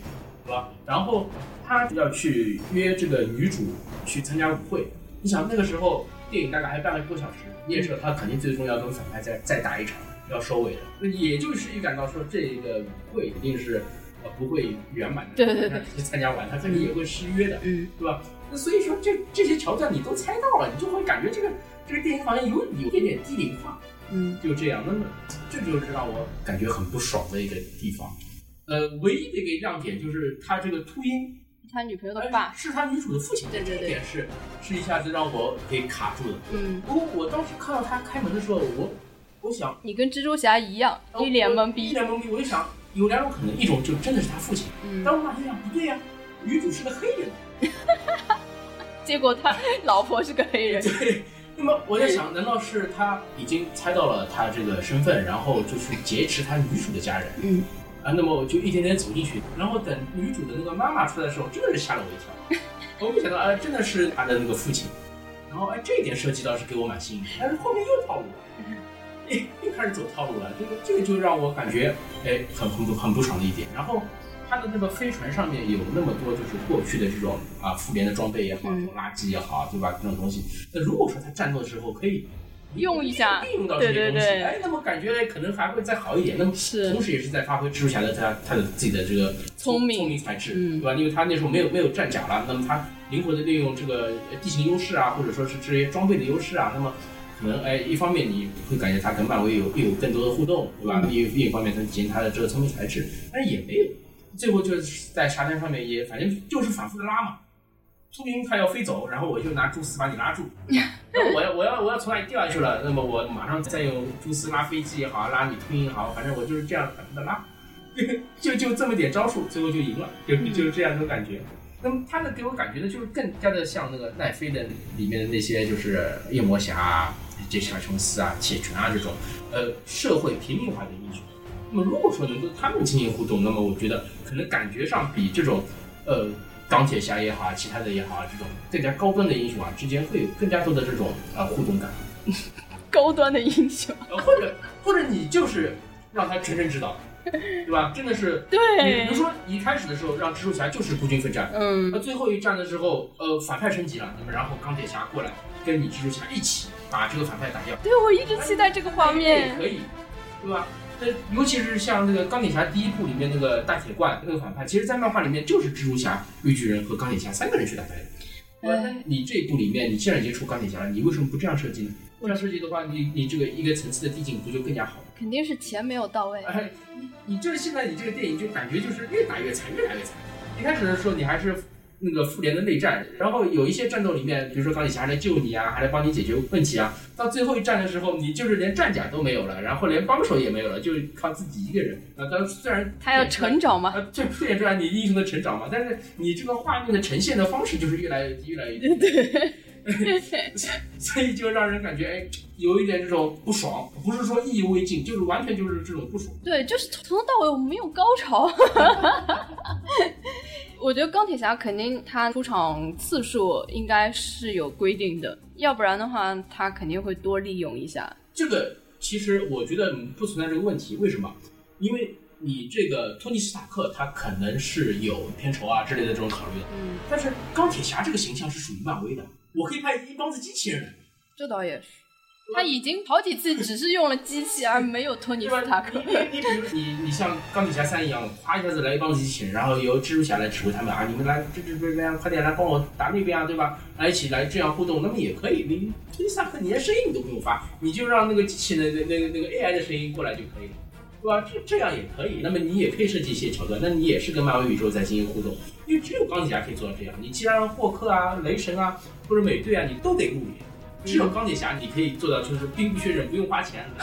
对吧？然后他要去约这个女主去参加舞会，你想那个时候。电影大概还半个多小时，你也知道他肯定最终要跟反派再再打一场，要收尾的。那也就是预感到说这个舞会一定是呃不会圆满的，对对对，去参加完他肯定也会失约的，嗯，对吧？那所以说这这些桥段你都猜到了，你就会感觉这个这个电影好像有有点点低龄化，嗯，就这样。那么这就是让我感觉很不爽的一个地方。呃，唯一的一个亮点就是他这个秃鹰。他女朋友的爸是他女主的父亲，对对对，点是是一下子让我给卡住的。嗯，不过我当时看到他开门的时候，我我想你跟蜘蛛侠一样，一脸懵逼，一脸懵逼。我就想有两种可能，一种就真的是他父亲，嗯，但我马上想不对呀，女主是个黑人，结果他老婆是个黑人。对，那么我在想，难道是他已经猜到了他这个身份，然后就去劫持他女主的家人？嗯。啊，那么我就一点点走进去，然后等女主的那个妈妈出来的时候，真的是吓了我一跳。我没想到，哎，真的是她的那个父亲。然后，哎，这一点设计倒是给我蛮新颖，但是后面又套路了，哎，又开始走套路了。这个，这个就让我感觉，哎，很很不很不爽的一点。然后，他的那个飞船上面有那么多就是过去的这种啊复联的装备也好，这种垃圾也好，对吧？这种东西。那如果说他战斗的时候可以。用一下，利用到这些东西，哎，那么感觉可能还会再好一点。那么是，同时也是在发挥蜘蛛侠的他他的自己的这个聪明聪明才智，对吧？因为他那时候没有没有战甲了，那么他灵活的利用这个地形优势啊，或者说是这些装备的优势啊，那么可能哎，一方面你会感觉他跟漫威有有更多的互动，对吧？另另一方面，他体现他的这个聪明才智，但是也没有，最后就是在沙滩上面也反正就是反复的拉嘛。秃鹰它要飞走，然后我就拿蛛丝把你拉住。那我要我要我要从那里掉下去了？那么我马上再用蛛丝拉飞机也好，拉你秃鹰也好，反正我就是这样反复的拉，就就这么点招数，最后就赢了，就就是这样一种感觉。那么他的给我感觉呢，就是更加的像那个奈飞的里面的那些，就是夜魔侠啊、杰西卡琼斯啊、铁拳啊这种，呃，社会平民化的英雄。那么如果说能跟他们进行互动，那么我觉得可能感觉上比这种，呃。钢铁侠也好啊，其他的也好啊，这种更加高端的英雄啊，之间会有更加多的这种啊互动感。高端的英雄，或者或者你就是让他全程指导，对吧？真的是对。你比如说一开始的时候让蜘蛛侠就是孤军奋战，嗯，那最后一战的时候，呃，反派升级了，那么然后钢铁侠过来跟你蜘蛛侠一起把这个反派打掉。对，我一直期待这个画面。可以，对吧？呃，尤其是像那个钢铁侠第一部里面那个大铁罐那个反派，其实，在漫画里面就是蜘蛛侠、绿巨人和钢铁侠三个人去打败的。那你这一部里面，你既然已经出钢铁侠了，你为什么不这样设计呢？这样设计的话，你你这个一个层次的递进不就更加好？肯定是钱没有到位。哎，你这现在你这个电影就感觉就是越打越惨，越打越惨。一开始的时候你还是。那个复联的内战，然后有一些战斗里面，比如说钢铁侠来救你啊，还来帮你解决问题啊。到最后一战的时候，你就是连战甲都没有了，然后连帮手也没有了，就靠自己一个人。啊，当然虽然他要成长嘛，就凸显出来你英雄的成长嘛。但是你这个画面的呈现的方式就是越来越低，越来越低。对，所以就让人感觉哎，有一点这种不爽，不是说意犹未尽，就是完全就是这种不爽。对，就是从头到尾我们没有高潮。我觉得钢铁侠肯定他出场次数应该是有规定的，要不然的话他肯定会多利用一下。这个其实我觉得不存在这个问题，为什么？因为你这个托尼斯塔克他可能是有片酬啊之类的这种考虑的，嗯，但是钢铁侠这个形象是属于漫威的，我可以派一帮子机器人。这倒也是。他已经好几次只是用了机器，而没有托尼斯塔克。你你比如你你像钢铁侠三一样，咵一下子来一帮机器人，然后由蜘蛛侠来指挥他们啊，你们来这这这这快点来帮我打那边啊，对吧？来一起来这样互动，那么也可以。你托尼斯塔克你连声音你都不用发，你就让那个机器人的那个那个 AI 的声音过来就可以了，对吧？这这样也可以。那么你也可以设计一些桥段，那你也是跟漫威宇宙在进行互动，因为只有钢铁侠可以做到这样。你既然霍克啊、雷神啊或者美队啊，你都得露脸。只有钢铁侠你可以做到，就是兵不血刃，不用花钱。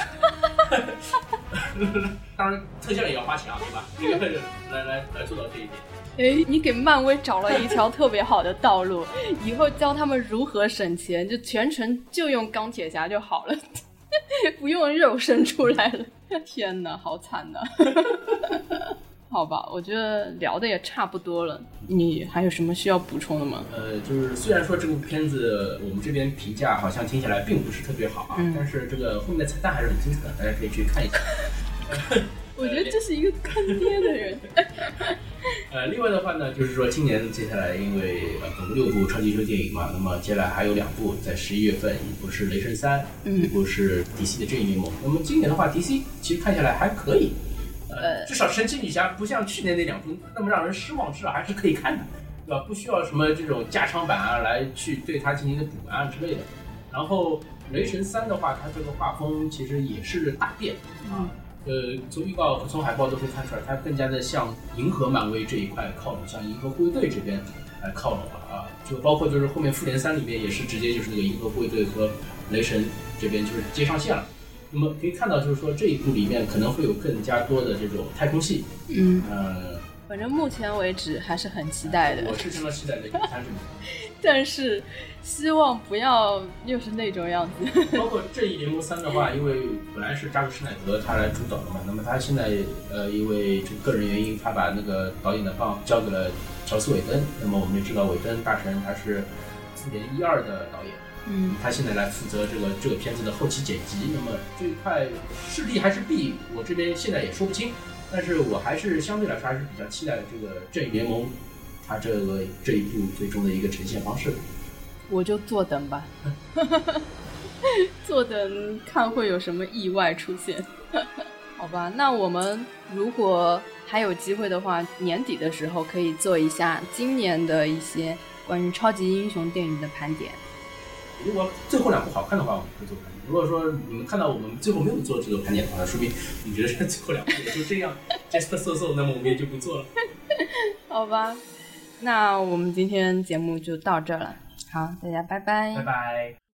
当然，特效也要花钱啊，对吧？这个来来来做到这一点。哎，你给漫威找了一条特别好的道路，以后教他们如何省钱，就全程就用钢铁侠就好了，不用肉身出来了。天哪，好惨呐！好吧，我觉得聊的也差不多了，你还有什么需要补充的吗？呃，就是虽然说这部片子我们这边评价好像听起来并不是特别好啊，嗯但是这个后面的彩蛋还是很精彩的，大家可以去看一下。我觉得这是一个坑爹的人。呃，另外的话呢，就是说今年接下来因为呃总共六部超级英雄电影嘛，那么接下来还有两部在十一月份，一部是雷神三，嗯一部是 DC 的正义联盟。那么今年的话，DC 其实看下来还可以，呃，至少神奇女侠不像去年那两部那么让人失望，至少还是可以看的，对吧？不需要什么这种加长版啊来去对它进行的补完啊之类的。然后雷神三的话，它这个画风其实也是大变啊。呃，从预告和从海报都可以看出来，它更加的向银河漫威这一块靠拢，向银河护卫队这边来靠拢了啊。就包括就是后面复联三里面也是直接就是那个银河护卫队和雷神这边就是接上线了。那么可以看到，就是说这一部里面可能会有更加多的这种太空戏，嗯，呃，反正目前为止还是很期待的我，是相当期待这部。但是希望不要又是那种样子。包括正义联盟三的话，因为本来是扎克施耐德他来主导的嘛，那么他现在呃因为这个个人原因，他把那个导演的棒交给了乔斯韦登。那么我们也知道韦登大神他是四点一二的导演，嗯，他现在来负责这个这个片子的后期剪辑。那么这一块是利还是弊，我这边现在也说不清。但是我还是相对来说还是比较期待这个正义联盟，它这个这一部最终的一个呈现方式。我就坐等吧，坐等看会有什么意外出现。好吧，那我们如果还有机会的话，年底的时候可以做一下今年的一些关于超级英雄电影的盘点。如果最后两部好看的话，我们会做盘点。如果说你们看到我们最后没有做这个盘点的话，说明你觉得这最后两部也就这样，just so so，那么我们也就不做了。好吧，那我们今天节目就到这儿了。好，大家拜拜拜拜。